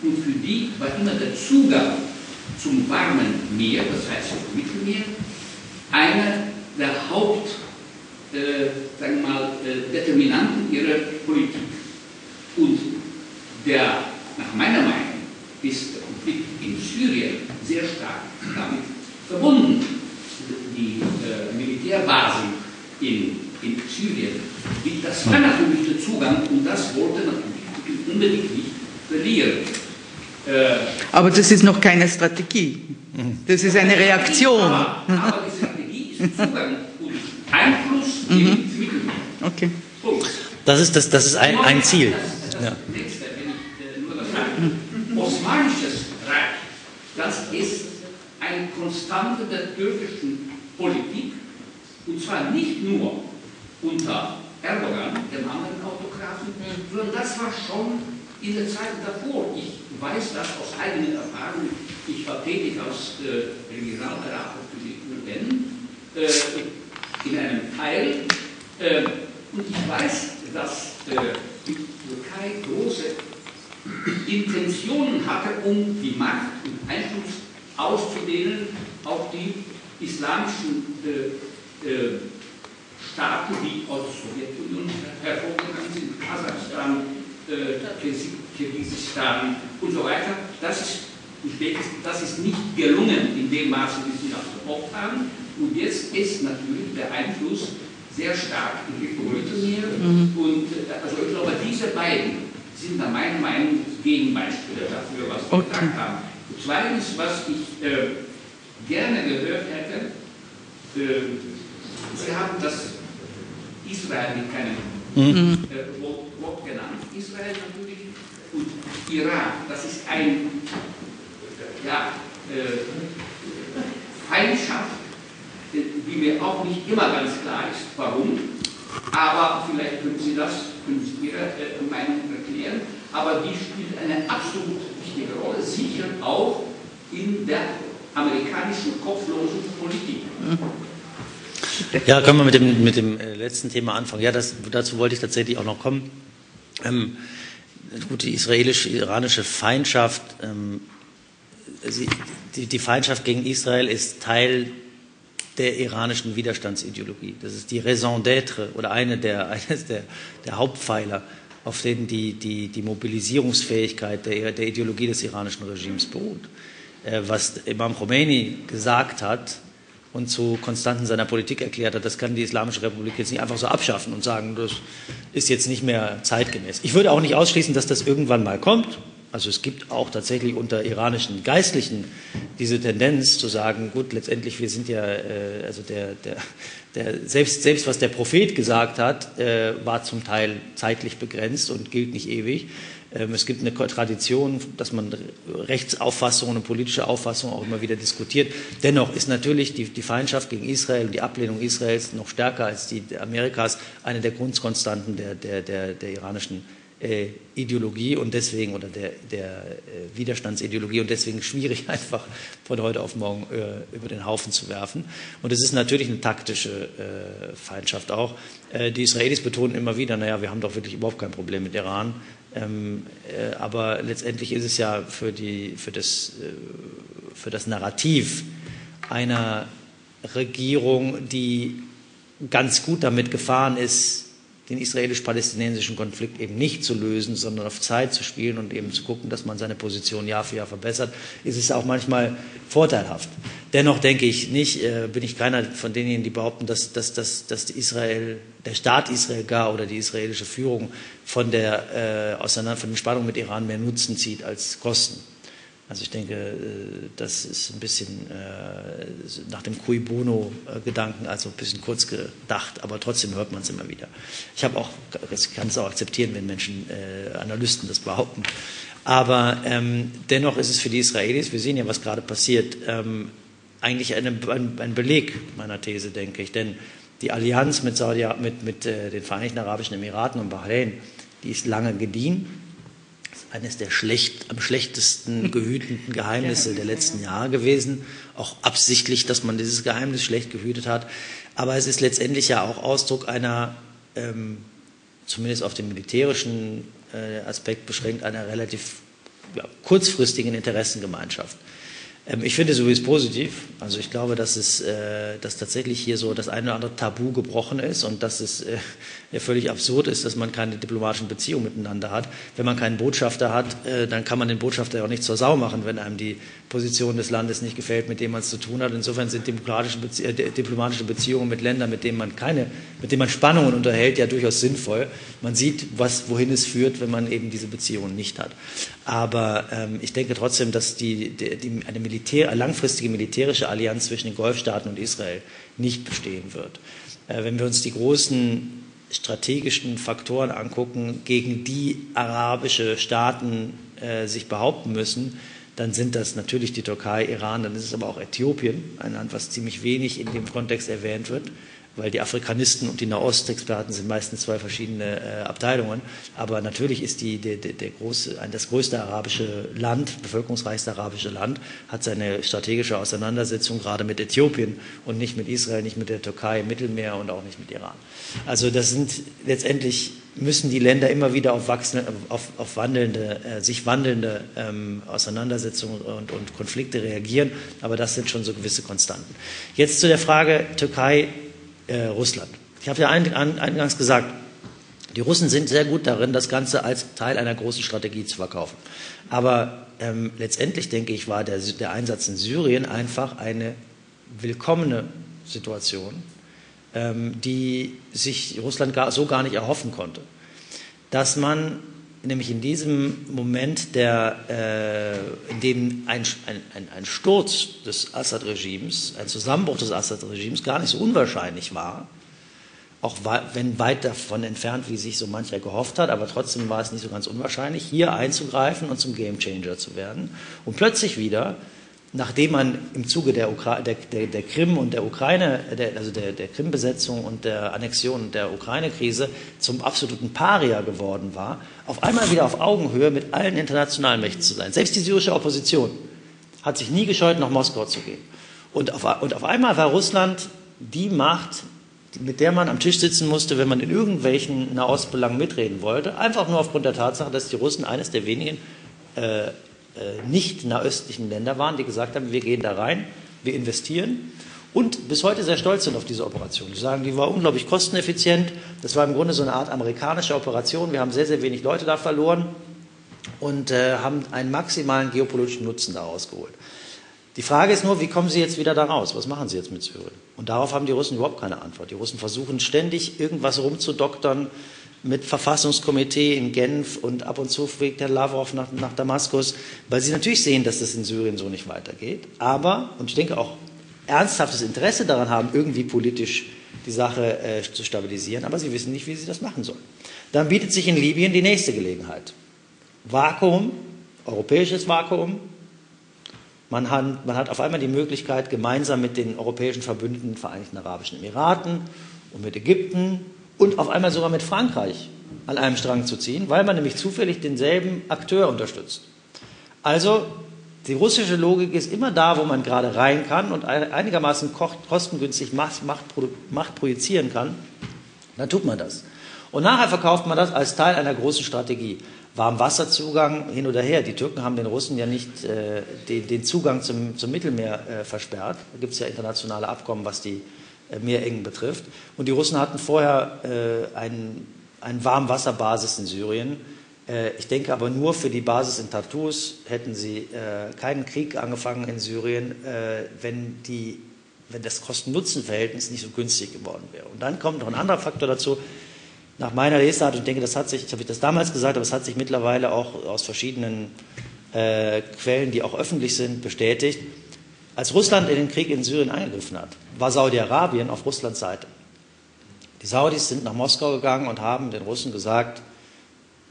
Und für die war immer der Zugang zum warmen Meer, das heißt zum Mittelmeer, einer der Haupt, äh, sagen wir mal, äh, Determinanten ihrer Politik. Und der, nach meiner Meinung, ist der Konflikt in Syrien sehr stark damit verbunden. Die äh, Militärbasen in, in Syrien, das war natürlich der Zugang und das wollte natürlich unbedingt nicht verlieren. Äh, aber das ist noch keine Strategie. Das ist eine Reaktion. Aber, aber die Strategie ist Zugang und Einfluss mhm. Okay. Das ist, das, das ist ein, ein Ziel. Ja. Osmanisches Reich, das ist eine Konstante der türkischen Politik, und zwar nicht nur unter Erdogan, dem anderen Autokraten, sondern das war schon in der Zeit davor. Ich weiß das aus eigener Erfahrung. Ich war tätig als äh, Regionalberater für die UN äh, in einem Teil. Äh, und ich weiß, dass äh, die Türkei große Intentionen hatte, um die Macht und Einfluss auszudehnen auf die islamischen äh, äh, Staaten, die aus der Sowjetunion hervorgegangen sind, Kasachstan, äh, Kirgisistan und so weiter. Das ist, das ist nicht gelungen in dem Maße, wie sie das gehofft haben. Und jetzt ist natürlich der Einfluss sehr stark in Richtung Mittelmeer. Mhm. Und äh, also ich glaube, diese beiden sind da meiner Meinung nach Gegenbeispiele dafür, was wir okay. gesagt haben. Und zweitens, was ich äh, gerne gehört hätte, äh, Sie haben das Israel mit keinem mhm. äh, Wort, Wort, genannt. Israel natürlich und Iran, das ist ein ja, äh, Feindschaft, die mir auch nicht immer ganz klar ist, warum. Aber vielleicht können Sie das, können Sie Ihre äh, Meinung erklären. Aber die spielt eine absolut wichtige Rolle, sicher auch in der amerikanischen kopflosen Politik. Ja, können wir mit dem, mit dem äh, letzten Thema anfangen. Ja, das, dazu wollte ich tatsächlich auch noch kommen. Ähm, gut, die israelisch-iranische Feindschaft, ähm, sie, die, die Feindschaft gegen Israel ist Teil der iranischen Widerstandsideologie. Das ist die Raison d'être oder eine der, eines der, der Hauptpfeiler, auf denen die, die, die Mobilisierungsfähigkeit der, der Ideologie des iranischen Regimes beruht. Äh, was Imam Khomeini gesagt hat und zu Konstanten seiner Politik erklärt hat, das kann die Islamische Republik jetzt nicht einfach so abschaffen und sagen, das ist jetzt nicht mehr zeitgemäß. Ich würde auch nicht ausschließen, dass das irgendwann mal kommt. Also es gibt auch tatsächlich unter iranischen Geistlichen diese Tendenz zu sagen, gut, letztendlich wir sind ja, äh, also der, der, der, selbst, selbst was der Prophet gesagt hat, äh, war zum Teil zeitlich begrenzt und gilt nicht ewig. Ähm, es gibt eine Tradition, dass man Rechtsauffassungen und politische Auffassungen auch immer wieder diskutiert. Dennoch ist natürlich die, die Feindschaft gegen Israel und die Ablehnung Israels noch stärker als die Amerikas eine der Grundkonstanten der, der, der, der iranischen äh, Ideologie und deswegen oder der, der äh, Widerstandsideologie und deswegen schwierig einfach von heute auf morgen äh, über den Haufen zu werfen. Und es ist natürlich eine taktische äh, Feindschaft auch. Äh, die Israelis betonen immer wieder, naja, wir haben doch wirklich überhaupt kein Problem mit Iran. Ähm, äh, aber letztendlich ist es ja für, die, für, das, für das Narrativ einer Regierung, die ganz gut damit gefahren ist, den israelisch-palästinensischen Konflikt eben nicht zu lösen, sondern auf Zeit zu spielen und eben zu gucken, dass man seine Position Jahr für Jahr verbessert, ist es auch manchmal vorteilhaft. Dennoch denke ich nicht, äh, bin ich keiner von denjenigen, die behaupten, dass, dass, dass, dass Israel, der Staat Israel gar oder die israelische Führung von der äh, auseinander, von den Spannungen mit Iran mehr Nutzen zieht als Kosten. Also ich denke, äh, das ist ein bisschen äh, nach dem Cui Bono-Gedanken, also ein bisschen kurz gedacht, aber trotzdem hört man es immer wieder. Ich habe auch, kann es auch akzeptieren, wenn Menschen, äh, Analysten das behaupten. Aber ähm, dennoch ist es für die Israelis, wir sehen ja, was gerade passiert, ähm, eigentlich eine, ein, ein, Beleg meiner These, denke ich. Denn die Allianz mit, Saudi, mit, mit äh, den Vereinigten Arabischen Emiraten und Bahrain, die ist lange gediehen eines der schlecht, am schlechtesten gehüteten Geheimnisse der letzten Jahre gewesen. Auch absichtlich, dass man dieses Geheimnis schlecht gehütet hat. Aber es ist letztendlich ja auch Ausdruck einer, ähm, zumindest auf den militärischen äh, Aspekt beschränkt, einer relativ ja, kurzfristigen Interessengemeinschaft. Ähm, ich finde sowieso positiv. Also ich glaube, dass es äh, dass tatsächlich hier so das eine oder andere Tabu gebrochen ist und dass es äh, ja völlig absurd ist, dass man keine diplomatischen Beziehungen miteinander hat. Wenn man keinen Botschafter hat, äh, dann kann man den Botschafter ja auch nicht zur Sau machen, wenn einem die Position des Landes nicht gefällt, mit dem man es zu tun hat. Insofern sind Bezie äh, diplomatische Beziehungen mit Ländern, mit denen man keine, mit denen man Spannungen unterhält, ja durchaus sinnvoll. Man sieht, was, wohin es führt, wenn man eben diese Beziehungen nicht hat. Aber ähm, ich denke trotzdem, dass die, die, die, eine Militär, langfristige militärische Allianz zwischen den Golfstaaten und Israel nicht bestehen wird. Äh, wenn wir uns die großen strategischen Faktoren angucken, gegen die arabische Staaten äh, sich behaupten müssen, dann sind das natürlich die Türkei, Iran, dann ist es aber auch Äthiopien, ein Land, was ziemlich wenig in dem Kontext erwähnt wird weil die Afrikanisten und die Nahostexperten sind meistens zwei verschiedene äh, Abteilungen. Aber natürlich ist die, der, der große, das größte arabische Land, bevölkerungsreichste arabische Land, hat seine strategische Auseinandersetzung gerade mit Äthiopien und nicht mit Israel, nicht mit der Türkei Mittelmeer und auch nicht mit Iran. Also das sind letztendlich müssen die Länder immer wieder auf, wachsende, auf, auf wandelnde, äh, sich wandelnde ähm, Auseinandersetzungen und, und Konflikte reagieren. Aber das sind schon so gewisse Konstanten. Jetzt zu der Frage Türkei äh, Russland. Ich habe ja eingangs gesagt, die Russen sind sehr gut darin, das Ganze als Teil einer großen Strategie zu verkaufen. Aber ähm, letztendlich, denke ich, war der, der Einsatz in Syrien einfach eine willkommene Situation, ähm, die sich Russland gar, so gar nicht erhoffen konnte. Dass man nämlich in diesem Moment, der, äh, in dem ein, ein, ein Sturz des Assad-Regimes, ein Zusammenbruch des Assad-Regimes gar nicht so unwahrscheinlich war, auch wenn weit davon entfernt, wie sich so mancher gehofft hat, aber trotzdem war es nicht so ganz unwahrscheinlich, hier einzugreifen und zum Gamechanger zu werden. Und plötzlich wieder nachdem man im Zuge der, Ukra der, der, der Krim und der Ukraine, also der, der Krim-Besetzung und der Annexion der Ukraine-Krise zum absoluten Paria geworden war, auf einmal wieder auf Augenhöhe mit allen internationalen Mächten zu sein. Selbst die syrische Opposition hat sich nie gescheut, nach Moskau zu gehen. Und auf, und auf einmal war Russland die Macht, mit der man am Tisch sitzen musste, wenn man in irgendwelchen Nahostbelangen mitreden wollte, einfach nur aufgrund der Tatsache, dass die Russen eines der wenigen äh, nicht nahöstlichen Länder waren, die gesagt haben, wir gehen da rein, wir investieren und bis heute sehr stolz sind auf diese Operation. Die sagen, die war unglaublich kosteneffizient. Das war im Grunde so eine Art amerikanische Operation. Wir haben sehr, sehr wenig Leute da verloren und äh, haben einen maximalen geopolitischen Nutzen daraus geholt. Die Frage ist nur, wie kommen Sie jetzt wieder da raus? Was machen Sie jetzt mit Syrien? Und darauf haben die Russen überhaupt keine Antwort. Die Russen versuchen ständig irgendwas rumzudoktern, mit Verfassungskomitee in Genf und ab und zu fliegt der Lavrov nach, nach Damaskus, weil sie natürlich sehen, dass das in Syrien so nicht weitergeht. Aber, und ich denke auch ernsthaftes Interesse daran haben, irgendwie politisch die Sache äh, zu stabilisieren, aber sie wissen nicht, wie sie das machen sollen. Dann bietet sich in Libyen die nächste Gelegenheit. Vakuum, europäisches Vakuum. Man hat, man hat auf einmal die Möglichkeit, gemeinsam mit den europäischen Verbündeten, Vereinigten Arabischen Emiraten und mit Ägypten und auf einmal sogar mit Frankreich an einem Strang zu ziehen, weil man nämlich zufällig denselben Akteur unterstützt. Also die russische Logik ist immer da, wo man gerade rein kann und einigermaßen kostengünstig Macht, Macht, Macht projizieren kann, dann tut man das. Und nachher verkauft man das als Teil einer großen Strategie. Warmwasserzugang hin oder her. Die Türken haben den Russen ja nicht äh, den, den, Zugang zum, zum Mittelmeer äh, versperrt. Da gibt es ja internationale Abkommen, was die Meerengen betrifft. Und die Russen hatten vorher äh, einen, eine Warmwasserbasis in Syrien. Äh, ich denke aber nur für die Basis in Tartus hätten sie äh, keinen Krieg angefangen in Syrien, äh, wenn, die, wenn das Kosten-Nutzen-Verhältnis nicht so günstig geworden wäre. Und dann kommt noch ein anderer Faktor dazu. Nach meiner Lesart, und ich denke, das hat sich, ich habe das damals gesagt, aber es hat sich mittlerweile auch aus verschiedenen äh, Quellen, die auch öffentlich sind, bestätigt als Russland in den Krieg in Syrien eingegriffen hat, war Saudi-Arabien auf Russlands Seite. Die Saudis sind nach Moskau gegangen und haben den Russen gesagt,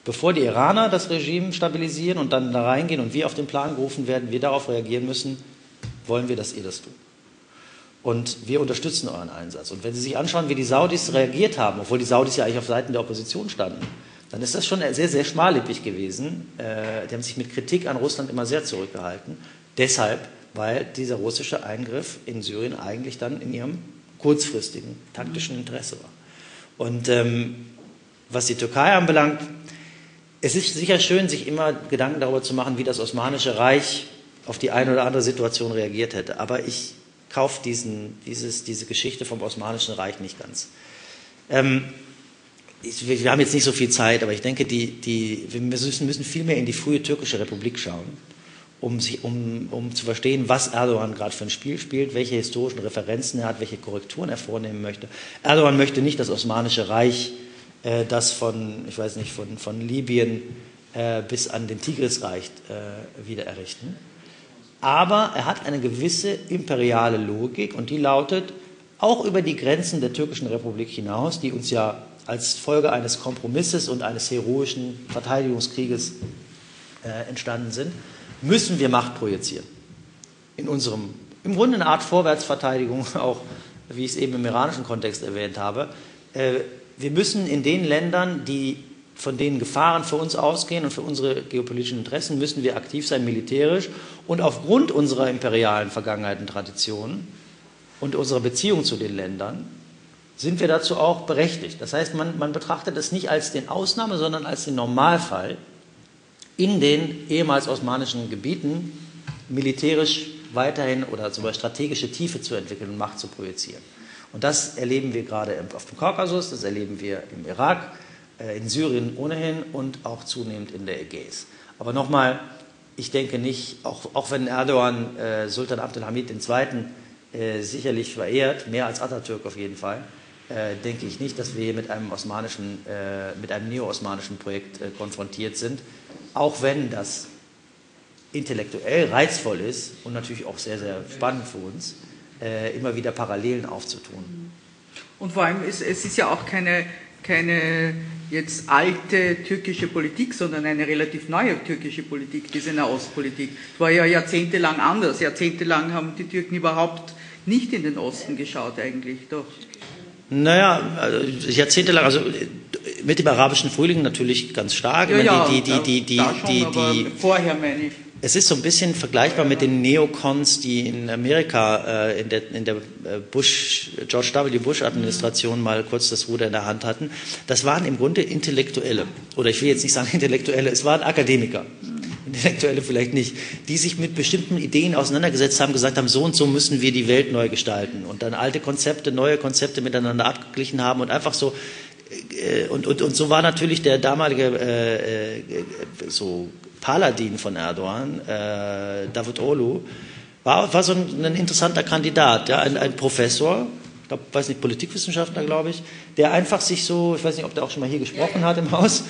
bevor die Iraner das Regime stabilisieren und dann da reingehen und wir auf den Plan gerufen werden, wir darauf reagieren müssen, wollen wir, dass ihr das tut. Und wir unterstützen euren Einsatz. Und wenn Sie sich anschauen, wie die Saudis reagiert haben, obwohl die Saudis ja eigentlich auf Seiten der Opposition standen, dann ist das schon sehr, sehr schmallippig gewesen. Äh, die haben sich mit Kritik an Russland immer sehr zurückgehalten. Deshalb weil dieser russische Eingriff in Syrien eigentlich dann in ihrem kurzfristigen taktischen Interesse war. Und ähm, was die Türkei anbelangt, es ist sicher schön, sich immer Gedanken darüber zu machen, wie das Osmanische Reich auf die eine oder andere Situation reagiert hätte. Aber ich kaufe diesen, dieses, diese Geschichte vom Osmanischen Reich nicht ganz. Ähm, ich, wir haben jetzt nicht so viel Zeit, aber ich denke, die, die, wir müssen, müssen viel mehr in die frühe türkische Republik schauen um, sich, um, um zu verstehen, was Erdogan gerade für ein Spiel spielt, welche historischen Referenzen er hat, welche Korrekturen er vornehmen möchte. Erdogan möchte nicht das Osmanische Reich, äh, das von, ich weiß nicht, von, von Libyen äh, bis an den Tigris reicht, äh, wieder errichten. Aber er hat eine gewisse imperiale Logik und die lautet, auch über die Grenzen der türkischen Republik hinaus, die uns ja als Folge eines Kompromisses und eines heroischen Verteidigungskrieges äh, entstanden sind, müssen wir Macht projizieren. In unserem, im Grunde eine Art Vorwärtsverteidigung, auch wie ich es eben im iranischen Kontext erwähnt habe. Äh, wir müssen in den Ländern, die von denen Gefahren für uns ausgehen und für unsere geopolitischen Interessen, müssen wir aktiv sein militärisch und aufgrund unserer imperialen Vergangenheit und Traditionen und unserer Beziehung zu den Ländern sind wir dazu auch berechtigt. Das heißt, man, man betrachtet es nicht als den Ausnahme, sondern als den Normalfall, in den ehemals osmanischen Gebieten militärisch weiterhin oder Beispiel strategische Tiefe zu entwickeln und Macht zu projizieren. Und das erleben wir gerade auf dem Kaukasus, das erleben wir im Irak, äh, in Syrien ohnehin und auch zunehmend in der Ägäis. Aber nochmal, ich denke nicht, auch, auch wenn Erdogan äh, Sultan Abdelhamid II. Äh, sicherlich verehrt, mehr als Atatürk auf jeden Fall, äh, denke ich nicht, dass wir hier mit einem osmanischen, äh, mit einem neo-osmanischen Projekt äh, konfrontiert sind, auch wenn das intellektuell reizvoll ist und natürlich auch sehr, sehr spannend für uns, äh, immer wieder Parallelen aufzutun. Und vor allem, ist, es ist ja auch keine, keine jetzt alte türkische Politik, sondern eine relativ neue türkische Politik, diese Nahostpolitik. Es war ja jahrzehntelang anders. Jahrzehntelang haben die Türken überhaupt nicht in den Osten geschaut eigentlich, doch. Naja, also jahrzehntelang, also mit dem arabischen Frühling natürlich ganz stark. Ja, ja, die, die, die, die, da schon, die, die, vorher meine ich. es ist so ein bisschen vergleichbar mit den Neocons, die in Amerika äh, in der, in der äh, Bush, George W. Bush-Administration mal kurz das Ruder in der Hand hatten. Das waren im Grunde Intellektuelle. Oder ich will jetzt nicht sagen Intellektuelle, es waren Akademiker. Intellektuelle vielleicht nicht, die sich mit bestimmten Ideen auseinandergesetzt haben, gesagt haben, so und so müssen wir die Welt neu gestalten und dann alte Konzepte, neue Konzepte miteinander abgeglichen haben und einfach so und, und, und so war natürlich der damalige äh, äh, so Paladin von Erdogan, äh, David Olu, war, war so ein, ein interessanter Kandidat, ja, ein, ein Professor, ich glaub, weiß nicht, Politikwissenschaftler, glaube ich, der einfach sich so, ich weiß nicht, ob der auch schon mal hier gesprochen hat im Haus,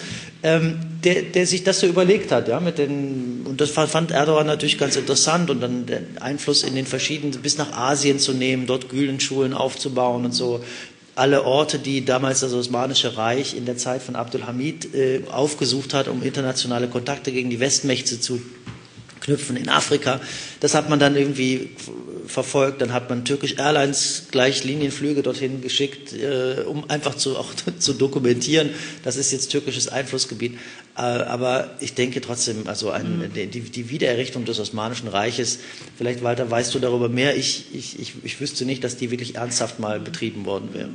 ähm, der, der sich das so überlegt hat, ja, mit den, und das fand Erdogan natürlich ganz interessant und dann den Einfluss in den verschiedenen, bis nach Asien zu nehmen, dort Gülen-Schulen aufzubauen und so, alle Orte, die damals das Osmanische Reich in der Zeit von Abdulhamid äh, aufgesucht hat, um internationale Kontakte gegen die Westmächte zu knüpfen in Afrika. Das hat man dann irgendwie verfolgt. Dann hat man Turkish Airlines gleich Linienflüge dorthin geschickt, äh, um einfach zu, auch zu dokumentieren. Das ist jetzt türkisches Einflussgebiet. Äh, aber ich denke trotzdem, also ein, Mhm. die, die Wiedererrichtung des Osmanischen Reiches, vielleicht Walter, weißt du darüber mehr? Ich, ich, ich, ich wüsste nicht, dass die wirklich ernsthaft mal betrieben worden wäre.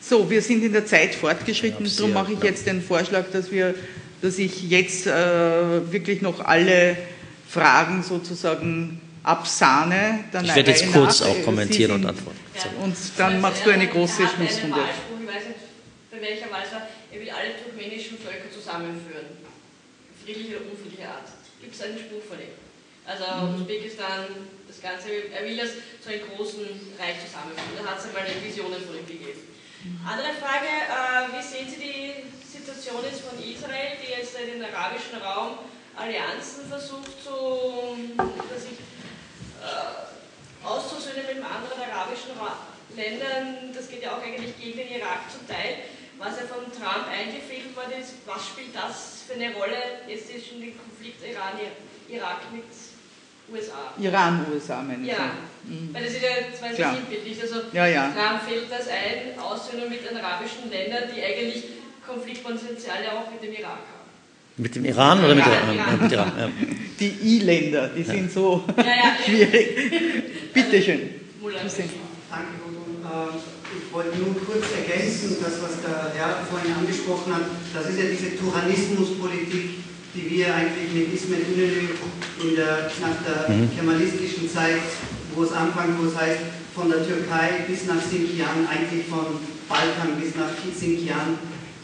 So, wir sind in der Zeit fortgeschritten, Ja, darum mache ich jetzt den Vorschlag, dass, wir, dass ich jetzt äh, wirklich noch alle Fragen sozusagen absahne. Dann Ich werde jetzt kurz nach. auch Sie kommentieren und sind- antworten. Und dann machst du eine große Schlussrunde. Wahlspruch, ich weiß nicht, bei welcher Wahl es war, er will alle turkmenischen Völker zusammenführen. Friedliche oder unfriedliche Art. Gibt es einen Spruch von ihm? Also Mhm. Usbekistan, das Ganze, er will das zu einem großen Reich zusammenführen. Da hat es einmal Visionen von ihm gegeben. Mhm. Andere Frage, äh, wie sehen Sie die Situation jetzt von Israel, die jetzt in den arabischen Raum Allianzen versucht zu, dass ich, äh, auszusöhnen mit anderen arabischen Ra Ländern, das geht ja auch eigentlich gegen den Irak zum Teil, was ja von Trump eingefädelt worden ist, was spielt das für eine Rolle jetzt ist schon den Konflikt Iran-Irak mit USA? Iran, USA, meine ich. Ja, weil das ist ja zwei Klar. sinnbildlich. Also Ja, ja. Trump fällt das ein, Aussöhnung mit den arabischen Ländern, die eigentlich Konfliktpotenziale auch mit dem Irak haben. Mit dem Iran oder mit, Ja, der, Iran. äh, mit Iran? Ja. Die I-Länder, die sind so Ja, ja. schwierig. Bitteschön. Mullah. Hussein. Danke, Gudrun. Äh, Ich wollte nur kurz ergänzen, das, was der Herr vorhin angesprochen hat, das ist ja diese Tyrannismuspolitik, die wir eigentlich mit Ismet Inönü in der, nach der kemalistischen Zeit, wo es anfängt, wo es heißt, von der Türkei bis nach Sinkian, eigentlich von Balkan bis nach Sinkian,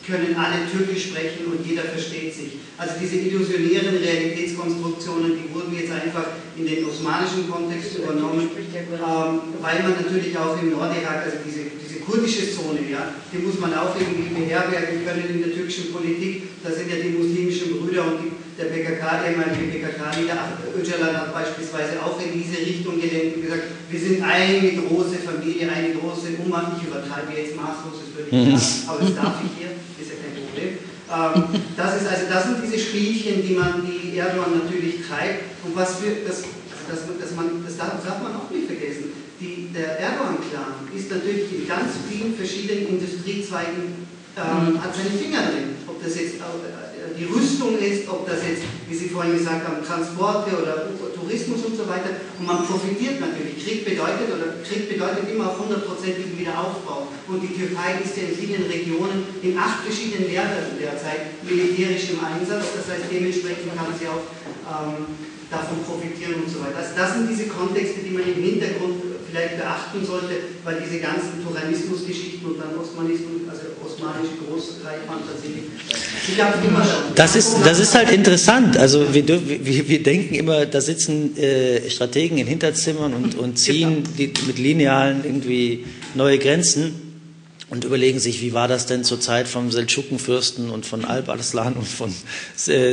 können alle Türkisch sprechen und jeder versteht sich. Also diese illusionären Realitätskonstruktionen, die wurden jetzt einfach in den osmanischen Kontext übernommen, ähm, weil man natürlich auch im Nordirak, also diese, diese kurdische Zone, ja, die muss man auch irgendwie beherbergen können in der türkischen Politik. Da sind ja die muslimischen Brüder und die, der PKK, der ehemalige PKK-Leader Öcalan hat beispielsweise auch in diese Richtung gelenkt und gesagt, wir sind eine große Familie, eine große Umma. Ich übertreibe jetzt maßlos, das würde ich sagen, aber das darf ich hier, ist ja kein Problem. Ähm, das, ist also, das sind diese Spielchen, die man, die Erdogan natürlich treibt und was für, das, das, das, man, das darf, darf man auch nicht vergessen. Die, der Erdogan-Clan ist natürlich in ganz vielen verschiedenen Industriezweigen, ähm, hat seine Finger drin. Ob das jetzt äh, die Rüstung ist, ob das jetzt, wie Sie vorhin gesagt haben, Transporte oder Tourismus und so weiter. Und man profitiert natürlich. Krieg bedeutet, oder Krieg bedeutet immer auf hundertprozentigen Wiederaufbau. Und die Türkei ist ja in vielen Regionen, in acht verschiedenen Ländern derzeit militärisch im Einsatz. Das heißt, dementsprechend kann sie auch ähm, davon profitieren und so weiter. Also das sind diese Kontexte, die man im Hintergrund vielleicht beachten sollte, weil diese ganzen Tyrannismusgeschichten und dann Osmanismus, Das ist, das ist halt interessant. Also wir, wir, wir denken immer, da sitzen äh, Strategen in Hinterzimmern und, und ziehen die, mit Linealen irgendwie neue Grenzen. und überlegen sich, wie war das denn zur Zeit vom Seldschukenfürsten und von Alp Arslan und von äh,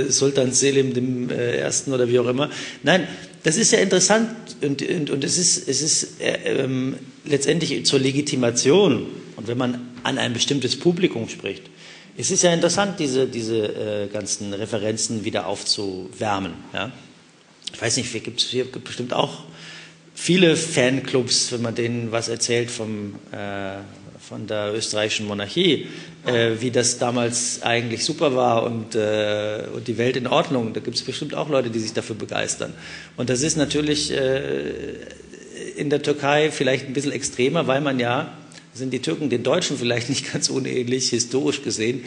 äh, Sultan Selim dem äh, Ersten oder wie auch immer. Nein, das ist ja interessant und, und, und es ist, es ist äh, ähm, letztendlich zur Legitimation und wenn man an ein bestimmtes Publikum spricht, es ist ja interessant, diese, diese äh, ganzen Referenzen wieder aufzuwärmen. Ja? Ich weiß nicht, gibt es hier bestimmt auch viele Fanclubs, wenn man denen was erzählt vom, äh, von der österreichischen Monarchie, äh, wie das damals eigentlich super war und, äh, und die Welt in Ordnung. Da gibt es bestimmt auch Leute, die sich dafür begeistern. Und das ist natürlich äh, in der Türkei vielleicht ein bisschen extremer, weil man ja sind die Türken den Deutschen vielleicht nicht ganz unähnlich, historisch gesehen,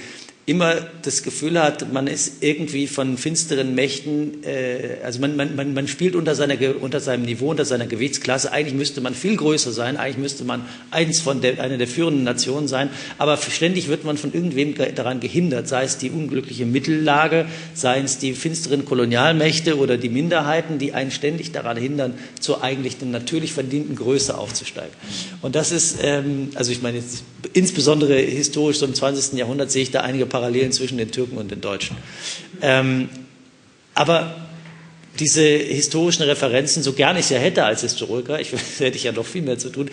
immer das Gefühl hat, man ist irgendwie von finsteren Mächten, äh, also man, man, man spielt unter, seiner, unter seinem Niveau, unter seiner Gewichtsklasse. Eigentlich müsste man viel größer sein, eigentlich müsste man eins von der, einer der führenden Nationen sein, aber ständig wird man von irgendwem daran gehindert, sei es die unglückliche Mittellage, sei es die finsteren Kolonialmächte oder die Minderheiten, die einen ständig daran hindern, zur eigentlich natürlich verdienten Größe aufzusteigen. Und das ist, ähm, also ich meine, insbesondere historisch so im 20. Jahrhundert sehe ich da einige Parallelen zwischen den Türken und den Deutschen. Ähm, aber diese historischen Referenzen, so gern ich sie hätte als Historiker, ich hätte ich ja noch viel mehr zu tun,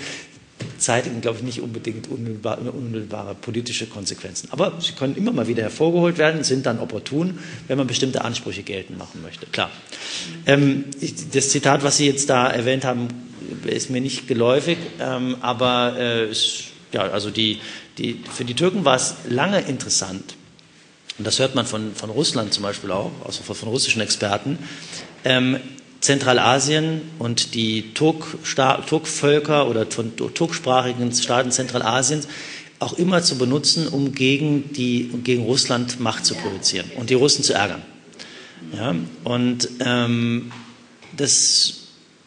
zeitigen, glaube ich, nicht unbedingt unmittelbare, unmittelbare, politische Konsequenzen. Aber sie können immer mal wieder hervorgeholt werden, sind dann opportun, wenn man bestimmte Ansprüche geltend machen möchte. Klar. Ähm, das Zitat, was Sie jetzt da erwähnt haben, ist mir nicht geläufig, ähm, aber äh, ja, also die, die, für die Türken war es lange interessant, und das hört man von, von Russland zum Beispiel auch, also von, von russischen Experten, ähm, Zentralasien und die Turkvölker oder von turksprachigen Staaten Zentralasiens auch immer zu benutzen, um gegen, die, gegen Russland Macht zu projizieren und die Russen zu ärgern. Ja, und ähm, das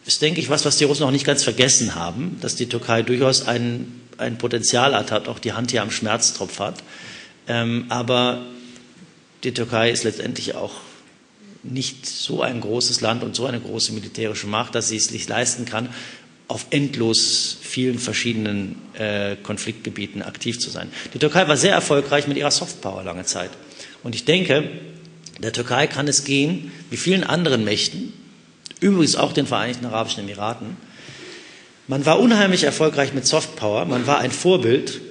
ist, denke ich, was, was die Russen auch nicht ganz vergessen haben, dass die Türkei durchaus ein, ein Potenzial hat, hat, auch die Hand hier am Schmerztropf hat. Ähm, aber die Türkei ist letztendlich auch nicht so ein großes Land und so eine große militärische Macht, dass sie es sich leisten kann, auf endlos vielen verschiedenen äh, Konfliktgebieten aktiv zu sein. Die Türkei war sehr erfolgreich mit ihrer Softpower lange Zeit. Und ich denke, der Türkei kann es gehen, wie vielen anderen Mächten, übrigens auch den Vereinigten Arabischen Emiraten. Man war unheimlich erfolgreich mit Softpower, man war ein Vorbild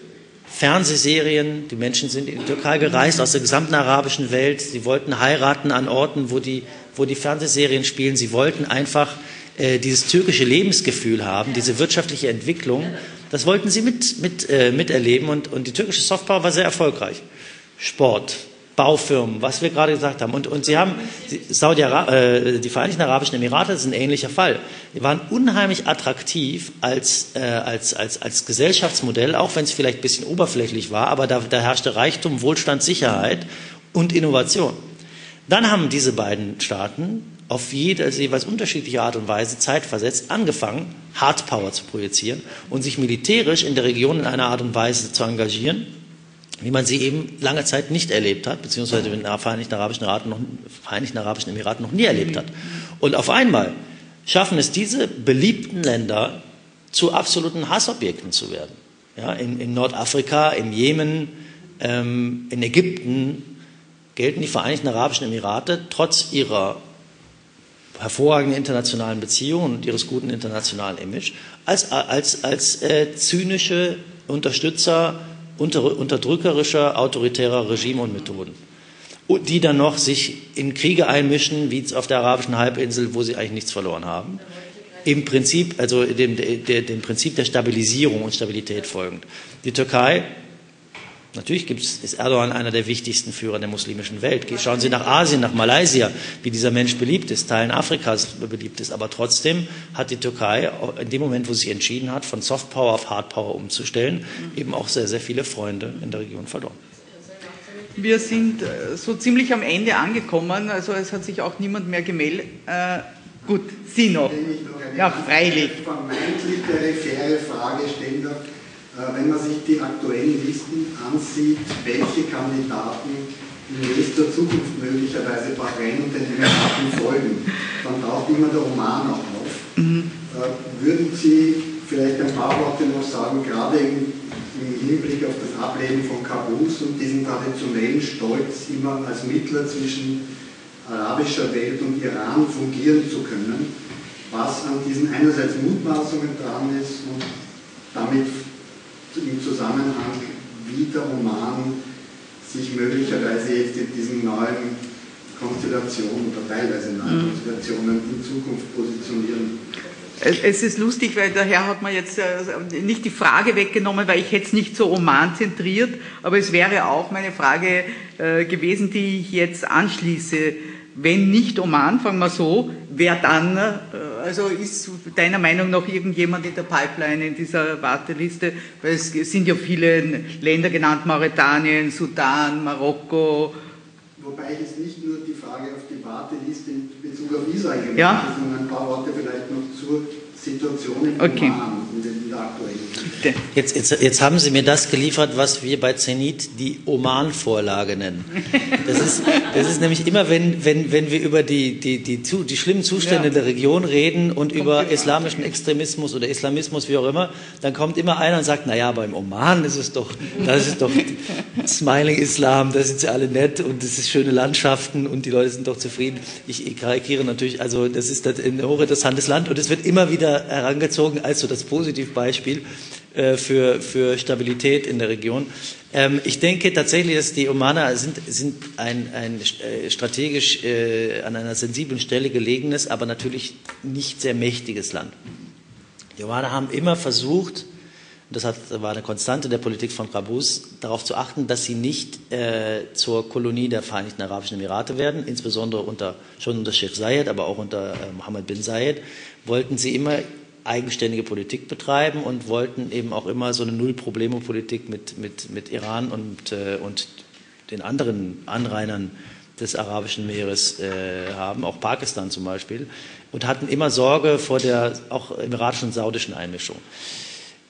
Fernsehserien. Die Menschen sind in die Türkei gereist aus der gesamten arabischen Welt. Sie wollten heiraten an Orten, wo die, wo die Fernsehserien spielen. Sie wollten einfach äh, dieses türkische Lebensgefühl haben, diese wirtschaftliche Entwicklung. Das wollten sie mit, mit, äh, miterleben und, und die türkische Softpower war sehr erfolgreich. Sport, Baufirmen, was wir gerade gesagt haben. Und, und sie haben, Saudi äh, die Vereinigten Arabischen Emirate, ist ein ähnlicher Fall. Die waren unheimlich attraktiv als, äh, als, als, als Gesellschaftsmodell, auch wenn es vielleicht ein bisschen oberflächlich war, aber da, da herrschte Reichtum, Wohlstand, Sicherheit und Innovation. Dann haben diese beiden Staaten auf jede, also jeweils unterschiedliche Art und Weise zeitversetzt angefangen, Hardpower zu projizieren und sich militärisch in der Region in einer Art und Weise zu engagieren, wie man sie eben lange Zeit nicht erlebt hat, beziehungsweise in den Vereinigten Arabischen, noch, Vereinigten Arabischen Emiraten noch nie erlebt hat. Und auf einmal schaffen es diese beliebten Länder, zu absoluten Hassobjekten zu werden. Ja, in, in Nordafrika, im Jemen, ähm, in Ägypten gelten die Vereinigten Arabischen Emirate trotz ihrer hervorragenden internationalen Beziehungen und ihres guten internationalen Image als, als, als äh, zynische Unterstützer unter, unterdrückerischer, autoritärer Regime und Methoden. Die dann noch sich in Kriege einmischen, wie auf der arabischen Halbinsel, wo sie eigentlich nichts verloren haben. Im Prinzip, also dem, dem, dem Prinzip der Stabilisierung und Stabilität folgend. Die Türkei Natürlich gibt's, ist Erdogan einer der wichtigsten Führer der muslimischen Welt. Schauen Sie nach Asien, nach Malaysia, wie dieser Mensch beliebt ist, Teilen Afrikas beliebt ist. Aber trotzdem hat die Türkei in dem Moment, wo sie sich entschieden hat, von Softpower auf Hardpower umzustellen, eben auch sehr, sehr viele Freunde in der Region verloren. Wir sind äh, so ziemlich am Ende angekommen, also es hat sich auch niemand mehr gemeldet. Äh, gut, Sie noch. Ja, freilich. Vermeintlich periphere Frage stellen darf. Äh, wenn man sich die aktuellen Listen ansieht, welche Kandidaten in nächster Zukunft möglicherweise Bahrain und den Emiraten folgen, dann taucht immer der Oman auch auf. Mhm. Äh, würden Sie vielleicht ein paar Worte noch sagen, gerade im, im Hinblick auf das Ableben von Kabus und diesen traditionellen Stolz, immer als Mittler zwischen arabischer Welt und Iran fungieren zu können, was an diesen einerseits Mutmaßungen dran ist und damit im Zusammenhang, wie der Oman sich möglicherweise jetzt in diesen neuen Konstellationen oder teilweise neuen mhm. Konstellationen in Zukunft positionieren. Es ist lustig, weil der Herr hat mir jetzt äh, nicht die Frage weggenommen, weil ich hätte es nicht so romanzentriert, aber es wäre auch meine Frage äh, gewesen, die ich jetzt anschließe. Wenn nicht Oman, fangen wir so, wer dann, äh, also ist deiner Meinung nach irgendjemand in der Pipeline, in dieser Warteliste? Weil es sind ja viele Länder genannt, Mauretanien, Sudan, Marokko. Wobei ich jetzt nicht nur die Frage auf die Warteliste in Bezug auf Israel gemacht ja. sondern ein paar Worte vielleicht noch zur Situation im okay. Oman in der aktuellen Jetzt, jetzt, jetzt, haben Sie mir das geliefert, was wir bei Zenit die Oman-Vorlage nennen. Das ist, das ist nämlich immer, wenn, wenn, wenn wir über die, die, die, die schlimmen Zustände ja. der Region reden und kommt über islamischen Extremismus oder Islamismus, wie auch immer, dann kommt immer einer und sagt, naja, beim Oman ist es doch, das ist doch Smiling Islam, da sind sie alle nett und es ist schöne Landschaften und die Leute sind doch zufrieden. Ich karikiere natürlich, also das ist ein hochinteressantes Land und es wird immer wieder herangezogen als so das Positivbeispiel. Äh, für, für Stabilität in der Region. Ähm, ich denke tatsächlich, dass die Omaner sind, sind ein, ein äh, strategisch äh, an einer sensiblen Stelle gelegenes, aber natürlich nicht sehr mächtiges Land. Die Omaner haben immer versucht, das hat, war eine Konstante der Politik von Rabus, darauf zu achten, dass sie nicht äh, zur Kolonie der Vereinigten Arabischen Emirate werden, insbesondere unter, schon unter Sheikh Zayed, aber auch unter äh, Mohammed bin Zayed, wollten sie immer eigenständige Politik betreiben und wollten eben auch immer so eine Null-Probleme-Politik mit, mit, mit Iran und, äh, und den anderen Anrainern des Arabischen Meeres äh, haben, auch Pakistan zum Beispiel, und hatten immer Sorge vor der auch emiratischen und saudischen Einmischung.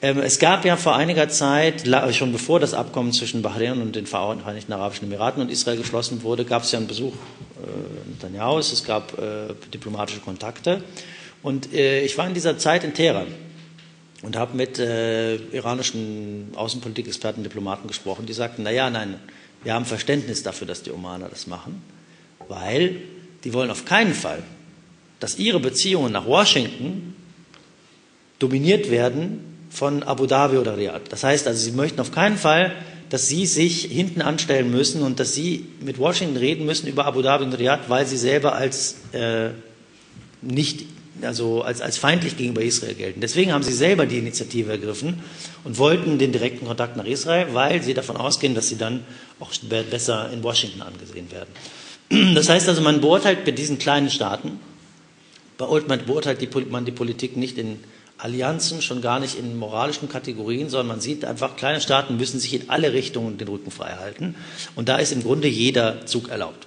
Ähm, es gab ja vor einiger Zeit, schon bevor das Abkommen zwischen Bahrain und den Vereinigten Arabischen Emiraten und Israel geschlossen wurde, gab es ja einen Besuch äh, Netanyahu's, es gab äh, diplomatische Kontakte. Und äh, ich war in dieser Zeit in Teheran und habe mit äh, iranischen Außenpolitikexperten, Diplomaten gesprochen, die sagten, naja, nein, wir haben Verständnis dafür, dass die Omaner das machen, weil die wollen auf keinen Fall, dass ihre Beziehungen nach Washington dominiert werden von Abu Dhabi oder Riyadh. Das heißt also, sie möchten auf keinen Fall, dass sie sich hinten anstellen müssen und dass sie mit Washington reden müssen über Abu Dhabi und Riyadh, weil sie selber als äh, nicht also als, als feindlich gegenüber Israel gelten. Deswegen haben sie selber die Initiative ergriffen und wollten den direkten Kontakt nach Israel, weil sie davon ausgehen, dass sie dann auch besser in Washington angesehen werden. Das heißt also, man beurteilt bei diesen kleinen Staaten, man beurteilt die, man die Politik nicht in Allianzen, schon gar nicht in moralischen Kategorien, sondern man sieht einfach, kleine Staaten müssen sich in alle Richtungen den Rücken frei halten. Und da ist im Grunde jeder Zug erlaubt.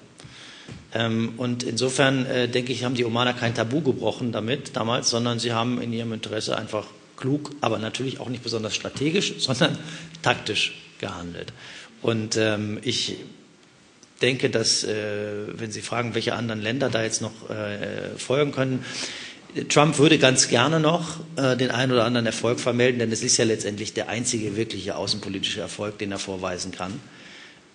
Ähm, und insofern äh, denke ich, haben die Omaner kein Tabu gebrochen damit damals, sondern sie haben in ihrem Interesse einfach klug, aber natürlich auch nicht besonders strategisch, sondern taktisch gehandelt. Und ähm, ich denke, dass, äh, wenn Sie fragen, welche anderen Länder da jetzt noch äh, folgen können, Trump würde ganz gerne noch den einen oder anderen Erfolg vermelden, denn es ist ja letztendlich der einzige wirkliche außenpolitische Erfolg, den er vorweisen kann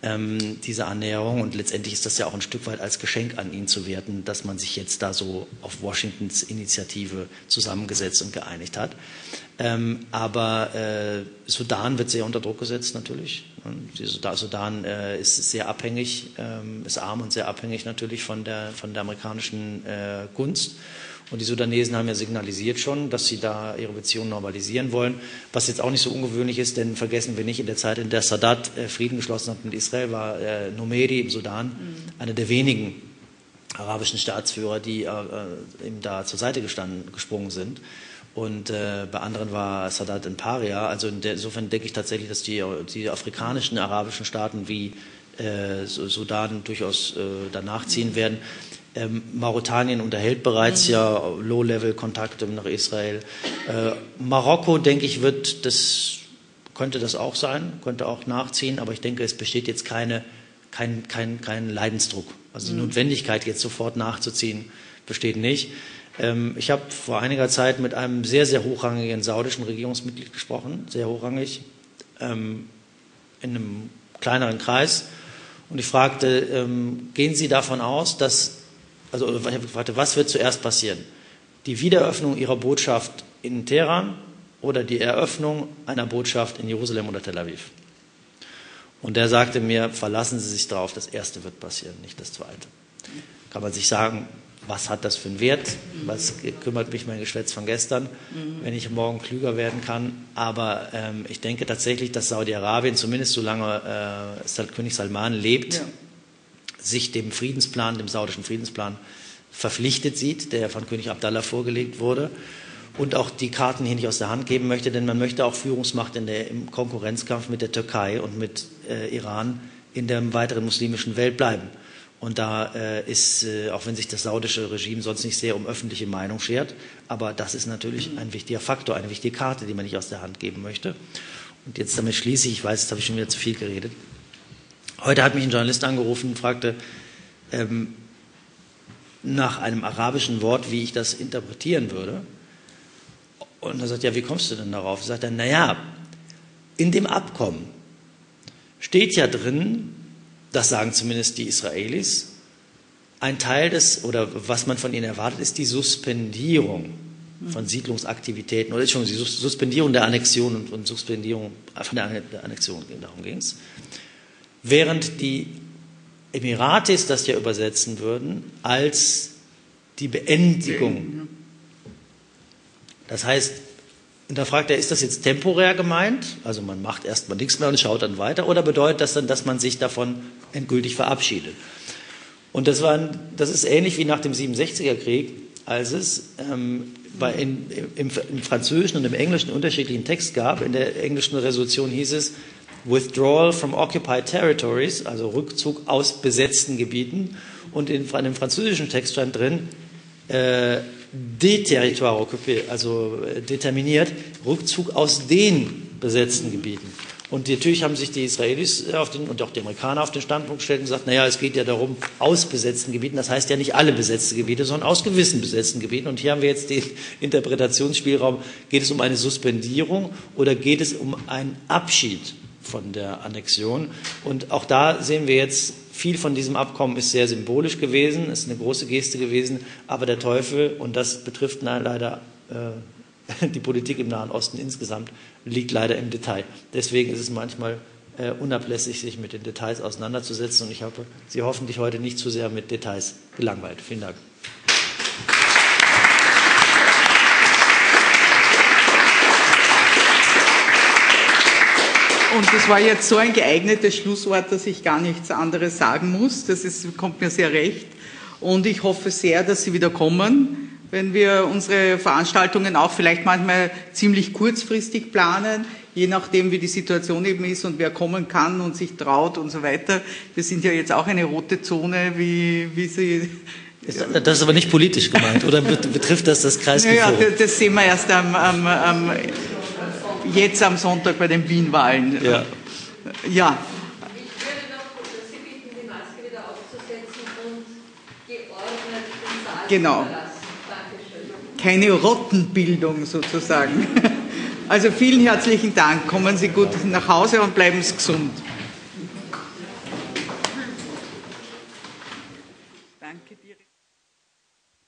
ähm, diese Annäherung. Und letztendlich ist das ja auch ein Stück weit als Geschenk an ihn zu werten, dass man sich jetzt da so auf Washingtons Initiative zusammengesetzt und geeinigt hat. Ähm, aber äh, Sudan wird sehr unter Druck gesetzt natürlich. Sudan äh, ist sehr abhängig, ähm, ist arm und sehr abhängig natürlich von der, von der amerikanischen äh, Gunst. Und die Sudanesen haben ja signalisiert schon, dass sie da ihre Beziehungen normalisieren wollen, was jetzt auch nicht so ungewöhnlich ist, denn vergessen wir nicht, in der Zeit, in der Sadat äh, Frieden geschlossen hat mit Israel, war äh, Nomeri im Sudan mhm. einer der wenigen arabischen Staatsführer, die äh, äh, ihm da zur Seite gestanden, gesprungen sind. Und äh, bei anderen war Sadat ein Paria. Also in der, insofern denke ich tatsächlich, dass die, die afrikanischen arabischen Staaten wie äh, Sudan durchaus äh, danach ziehen werden. Ähm, Mauretanien unterhält bereits mhm. ja Low-Level-Kontakte nach Israel. Äh, Marokko, denke ich, wird das, könnte das auch sein, könnte auch nachziehen, aber ich denke, es besteht jetzt keine, kein, kein, kein Leidensdruck. Also die mhm. Notwendigkeit, jetzt sofort nachzuziehen, besteht nicht. Ähm, ich habe vor einiger Zeit mit einem sehr, sehr hochrangigen saudischen Regierungsmitglied gesprochen, sehr hochrangig, ähm, in einem kleineren Kreis. Und ich fragte, ähm, gehen Sie davon aus, dass, also ich fragte, was wird zuerst passieren? Die Wiedereröffnung Ihrer Botschaft in Teheran oder die Eröffnung einer Botschaft in Jerusalem oder Tel Aviv? Und der sagte mir, verlassen Sie sich darauf, das Erste wird passieren, nicht das Zweite. Kann man sich sagen, was hat das für einen Wert? Was kümmert mich mein Geschwätz von gestern, wenn ich morgen klüger werden kann? Aber ähm, ich denke tatsächlich, dass Saudi-Arabien, zumindest solange äh, König Salman lebt, ja. Sich dem Friedensplan, dem saudischen Friedensplan verpflichtet sieht, der von König Abdallah vorgelegt wurde und auch die Karten hier nicht aus der Hand geben möchte, denn man möchte auch Führungsmacht in der, im Konkurrenzkampf mit der Türkei und mit äh, Iran in der weiteren muslimischen Welt bleiben. Und da äh, ist, äh, auch wenn sich das saudische Regime sonst nicht sehr um öffentliche Meinung schert, aber das ist natürlich ein wichtiger Faktor, eine wichtige Karte, die man nicht aus der Hand geben möchte. Und jetzt damit schließe ich, ich weiß, jetzt habe ich schon wieder zu viel geredet. Heute hat mich ein Journalist angerufen und fragte ähm, nach einem arabischen Wort, wie ich das interpretieren würde. Und er sagt, ja, wie kommst du denn darauf? Er sagt dann, naja, in dem Abkommen steht ja drin, das sagen zumindest die Israelis, ein Teil des, oder was man von ihnen erwartet, ist die Suspendierung von Siedlungsaktivitäten, oder schon die Suspendierung der Annexion und, und Suspendierung von der Annexion, darum ging es. Während die Emiratis das ja übersetzen würden als die Beendigung. Das heißt, und da fragt er, ist das jetzt temporär gemeint? Also man macht erstmal nichts mehr und schaut dann weiter? Oder bedeutet das dann, dass man sich davon endgültig verabschiedet? Und das, war, das ist ähnlich wie nach dem 67er Krieg, als es ähm, bei, in, im, im, französischen und im englischen unterschiedlichen Text gab. In der englischen Resolution hieß es Withdrawal from occupied territories, also Rückzug aus besetzten Gebieten. Und in, in dem französischen Text stand drin, äh, des territoires occupés, also äh, determiniert, Rückzug aus den besetzten Gebieten. Und natürlich haben sich die Israelis äh, den, und auch die Amerikaner auf den Standpunkt gestellt und gesagt, naja, es geht ja darum, aus besetzten Gebieten, das heißt ja nicht alle besetzte Gebiete, sondern aus gewissen besetzten Gebieten. Und hier haben wir jetzt den Interpretationsspielraum, geht es um eine Suspendierung oder geht es um einen Abschied von der Annexion? Und auch da sehen wir jetzt viel von diesem Abkommen ist sehr symbolisch gewesen, ist eine große Geste gewesen, aber der Teufel, und das betrifft leider äh, die Politik im Nahen Osten insgesamt, liegt leider im Detail. Deswegen ist es manchmal äh, unablässig, sich mit den Details auseinanderzusetzen. Und ich habe Sie hoffentlich heute nicht zu sehr mit Details gelangweilt. Vielen Dank. Und das war jetzt so ein geeignetes Schlusswort, dass ich gar nichts anderes sagen muss. Das ist, kommt mir sehr recht. Und ich hoffe sehr, dass Sie wieder kommen, wenn wir unsere Veranstaltungen auch vielleicht manchmal ziemlich kurzfristig planen, je nachdem, wie die Situation eben ist und wer kommen kann und sich traut und so weiter. Wir sind ja jetzt auch eine rote Zone, wie, wie Sie das ist aber nicht politisch gemeint, oder betrifft das das Kreisgefühl? Ja, das sehen wir erst am, am, am jetzt am Sonntag bei den Wien-Wahlen. Ja. ja. Ich würde noch Sie bitten, die Maske wieder aufzusetzen und geordnet den Saal genau. Keine Rottenbildung sozusagen. Also vielen herzlichen Dank. Kommen Sie gut nach Hause und bleiben Sie gesund.